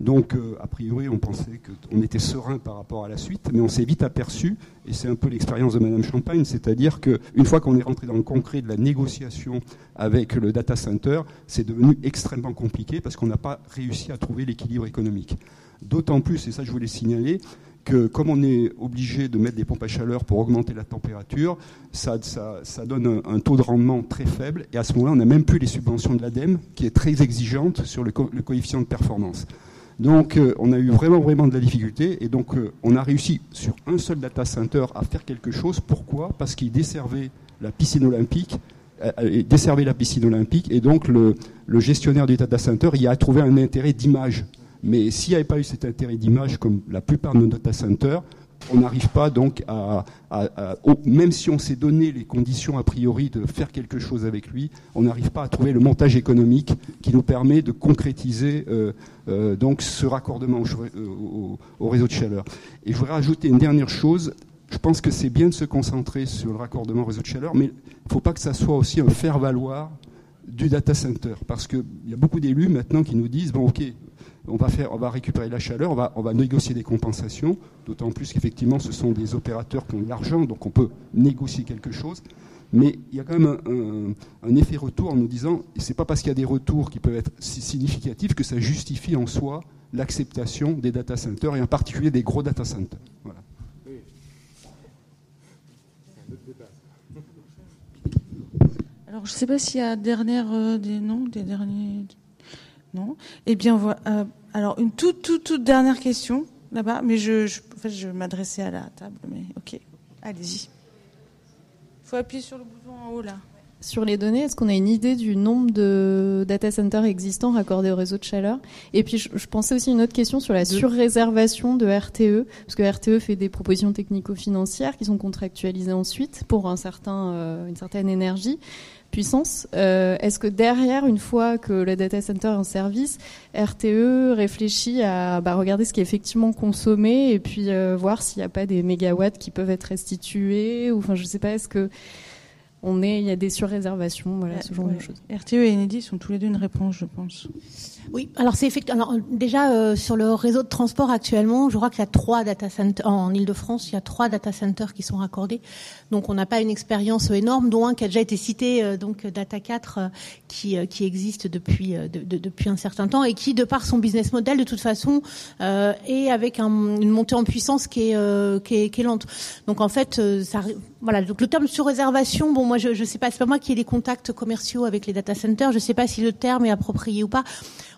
donc, euh, a priori, on pensait qu'on était serein par rapport à la suite, mais on s'est vite aperçu, et c'est un peu l'expérience de Madame Champagne, c'est-à-dire qu'une fois qu'on est rentré dans le concret de la négociation avec le data center, c'est devenu extrêmement compliqué parce qu'on n'a pas réussi à trouver l'équilibre économique. D'autant plus, et ça je voulais signaler, que comme on est obligé de mettre des pompes à chaleur pour augmenter la température, ça, donne un, taux de rendement très faible. Et à ce moment-là, on n'a même plus les subventions de l'ADEME, qui est très exigeante sur le coefficient de performance. Donc euh, on a eu vraiment vraiment de la difficulté et donc euh, on a réussi sur un seul data center à faire quelque chose. Pourquoi? Parce qu'il desservait la piscine olympique, euh, desservait la piscine olympique et donc le, gestionnaire du data center y a trouvé un intérêt d'image. Mais s'il n'y avait pas eu cet intérêt d'image comme la plupart de nos data centers, on n'arrive pas donc à, même si on s'est donné les conditions a priori de faire quelque chose avec lui, on n'arrive pas à trouver le montage économique qui nous permet de concrétiser euh, euh, donc ce raccordement au, au, réseau de chaleur. Et je voudrais rajouter une dernière chose. Je pense que c'est bien de se concentrer sur le raccordement au réseau de chaleur, mais il ne faut pas que ça soit aussi un faire valoir du data center, parce qu'il y a beaucoup d'élus maintenant qui nous disent bon ok, on va, récupérer la chaleur, on va, négocier des compensations, d'autant plus qu'effectivement ce sont des opérateurs qui ont de l'argent, donc on peut négocier quelque chose. Mais il y a quand même un, effet retour en nous disant, c'est pas parce qu'il y a des retours qui peuvent être significatifs que ça justifie en soi l'acceptation des data centers, et en particulier des gros data centers. Alors je ne sais pas s'il y a euh, des derniers... Non Eh bien, voilà. Euh, alors, une toute, toute, toute dernière question, là-bas, mais je, je, en fait, je m'adressais à la table, mais ok. Allez-y. Il faut appuyer sur le bouton en haut, là. Sur les données, est-ce qu'on a une idée du nombre de data centers existants raccordés au réseau de chaleur? Et puis, je, pensais aussi une autre question sur la surréservation de RTE, parce que RTE fait des propositions technico-financières qui sont contractualisées ensuite pour un certain, euh, une certaine énergie puissance. Euh, est-ce que derrière, une fois que le data center est en service, RTE réfléchit à bah, regarder ce qui est effectivement consommé et puis euh, voir s'il n'y a pas des mégawatts qui peuvent être restitués ou enfin je sais pas est-ce que on est il y a des surréservations voilà ce genre de choses. RTE et Enedis sont tous les deux une réponse je pense. Oui, alors c'est effectivement. Alors déjà euh, sur le réseau de transport actuellement, je crois qu'il y a trois data centers en Île-de-France. Il y a trois data centers qui sont raccordés. Donc on n'a pas une expérience énorme, dont un qui a déjà été cité, euh, donc Data 4, euh, qui qui existe depuis depuis un certain temps et qui, de par son business model, de toute façon, est avec une montée en puissance qui est, qui est, qui est lente. Donc en fait, ça voilà. Donc le terme sur réservation, bon moi je je sais pas, c'est pas moi qui ai des contacts commerciaux avec les data centers. Je sais pas si le terme est approprié ou pas.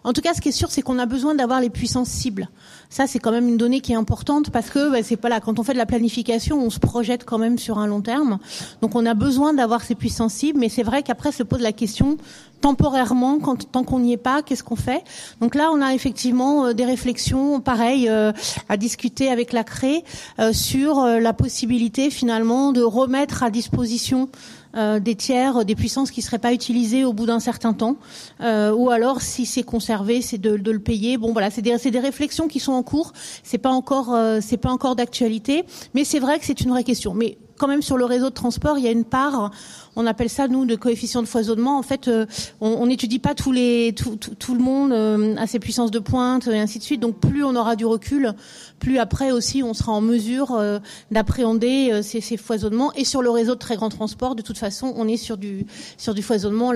En tout cas, ce qui est sûr, c'est qu'on a besoin d'avoir les puissances cibles. Ça, c'est quand même une donnée qui est importante parce que bah, c'est pas là. Quand on fait de la planification, on se projette quand même sur un long terme. Donc, on a besoin d'avoir ces puissances cibles. Mais c'est vrai qu'après se pose la question temporairement, quand, tant qu'on n'y est pas, qu'est-ce qu'on fait? Donc là, on a effectivement euh, des réflexions, pareilles, euh, à discuter avec la CRE euh, sur la possibilité finalement de remettre à disposition euh, des tiers, des puissances qui seraient pas utilisées au bout d'un certain temps, euh, ou alors si c'est conservé, c'est de, le payer. Bon voilà, c'est des, des, réflexions qui sont en cours. C'est pas encore, euh, c'est pas encore d'actualité, mais c'est vrai que c'est une vraie question. Mais quand même sur le réseau de transport, il y a une part, on appelle ça nous de coefficient de foisonnement. En fait, euh, on n'étudie pas tout, le monde euh, à ses puissances de pointe et ainsi de suite. Donc plus on aura du recul, plus après aussi on sera en mesure euh, d'appréhender ces, foisonnements. Et sur le réseau de très grand transport, de toute façon, on est sur du foisonnement.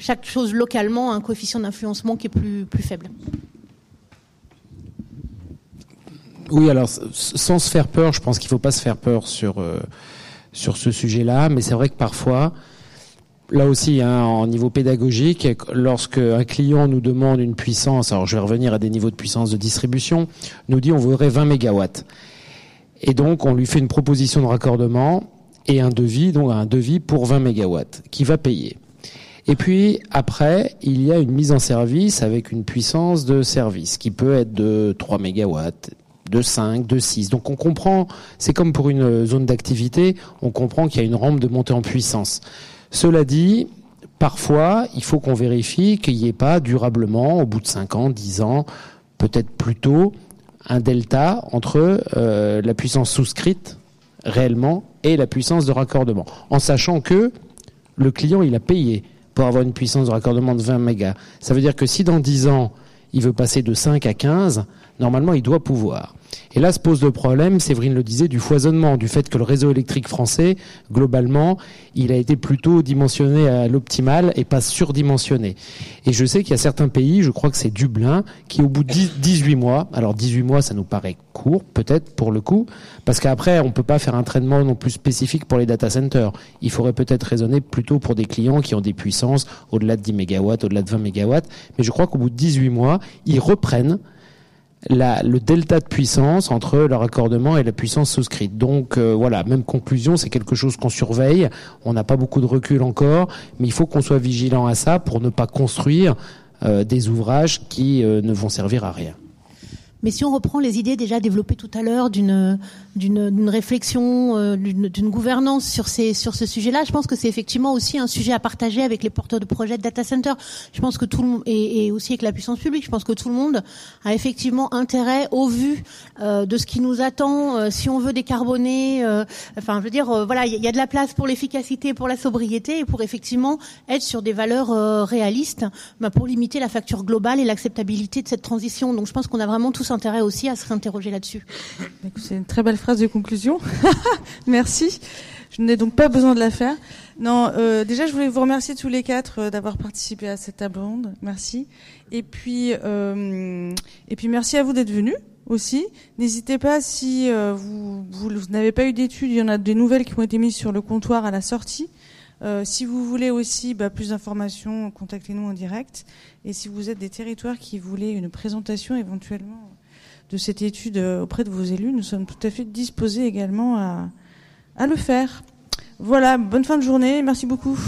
Chaque chose localement a un coefficient d'influencement qui est plus faible. Oui, alors sans se faire peur, je pense qu'il ne faut pas se faire peur sur euh, sur ce sujet-là, mais c'est vrai que parfois, là aussi, hein, en niveau pédagogique, lorsque un client nous demande une puissance, alors je vais revenir à des niveaux de puissance de distribution, nous dit on voudrait 20 mégawatts, et donc on lui fait une proposition de raccordement et un devis, donc un devis pour 20 mégawatts, qui va payer. Et puis après, il y a une mise en service avec une puissance de service qui peut être de 3 mégawatts, de 5, de 6. Donc on comprend, c'est comme pour une zone d'activité, on comprend qu'il y a une rampe de montée en puissance. Cela dit, parfois, il faut qu'on vérifie qu'il n'y ait pas durablement, au bout de 5 ans, 10 ans, peut-être plus tôt, un delta entre euh, la puissance souscrite réellement et la puissance de raccordement. En sachant que le client, il a payé pour avoir une puissance de raccordement de 20 mégas. Ça veut dire que si dans 10 ans, il veut passer de 5 à 15, normalement, il doit pouvoir. Et là se pose le problème, Séverine le disait, du foisonnement, du fait que le réseau électrique français, globalement, il a été plutôt dimensionné à l'optimal et pas surdimensionné. Et je sais qu'il y a certains pays, je crois que c'est Dublin, qui au bout de 18 mois, alors 18 mois ça nous paraît court peut-être pour le coup, parce qu'après on peut pas faire un traitement non plus spécifique pour les data centers. Il faudrait peut-être raisonner plutôt pour des clients qui ont des puissances au-delà de 10 MW, au-delà de 20 MW, mais je crois qu'au bout de 18 mois, ils reprennent le delta de puissance entre le raccordement et la puissance souscrite. Donc euh, voilà, même conclusion, c'est quelque chose qu'on surveille. On n'a pas beaucoup de recul encore, mais il faut qu'on soit vigilant à ça pour ne pas construire euh, des ouvrages qui euh, ne vont servir à rien. Mais si on reprend les idées déjà développées tout à l'heure d'une d'une réflexion, euh, d'une gouvernance sur ces sur ce sujet-là, je pense que c'est effectivement aussi un sujet à partager avec les porteurs de projets de data center. Je pense que tout le monde et, et, aussi avec la puissance publique, je pense que tout le monde a effectivement intérêt au vu euh, de ce qui nous attend euh, si on veut décarboner. Euh, enfin, je veux dire, euh, voilà, il y, a de la place pour l'efficacité, pour la sobriété et pour effectivement être sur des valeurs réalistes, bah, pour limiter la facture globale et l'acceptabilité de cette transition. Donc, je pense qu'on a vraiment tous intérêt aussi à se réinterroger là-dessus. C'est une très belle phrase de conclusion. Merci. Je n'ai donc pas besoin de la faire. Non, euh, déjà, je voulais vous remercier tous les quatre euh, d'avoir participé à cette table ronde. Merci. Et puis, euh, et puis, merci à vous d'être venus aussi. N'hésitez pas si euh, vous, vous, vous n'avez pas eu d'études, il y en a des nouvelles qui ont été mises sur le comptoir à la sortie. Euh, si vous voulez aussi bah, plus d'informations, contactez-nous en direct. Et si vous êtes des territoires qui voulaient une présentation éventuellement de cette étude euh, auprès de vos élus, nous sommes tout à fait disposés également à, à le faire. Voilà, bonne fin de journée, merci beaucoup.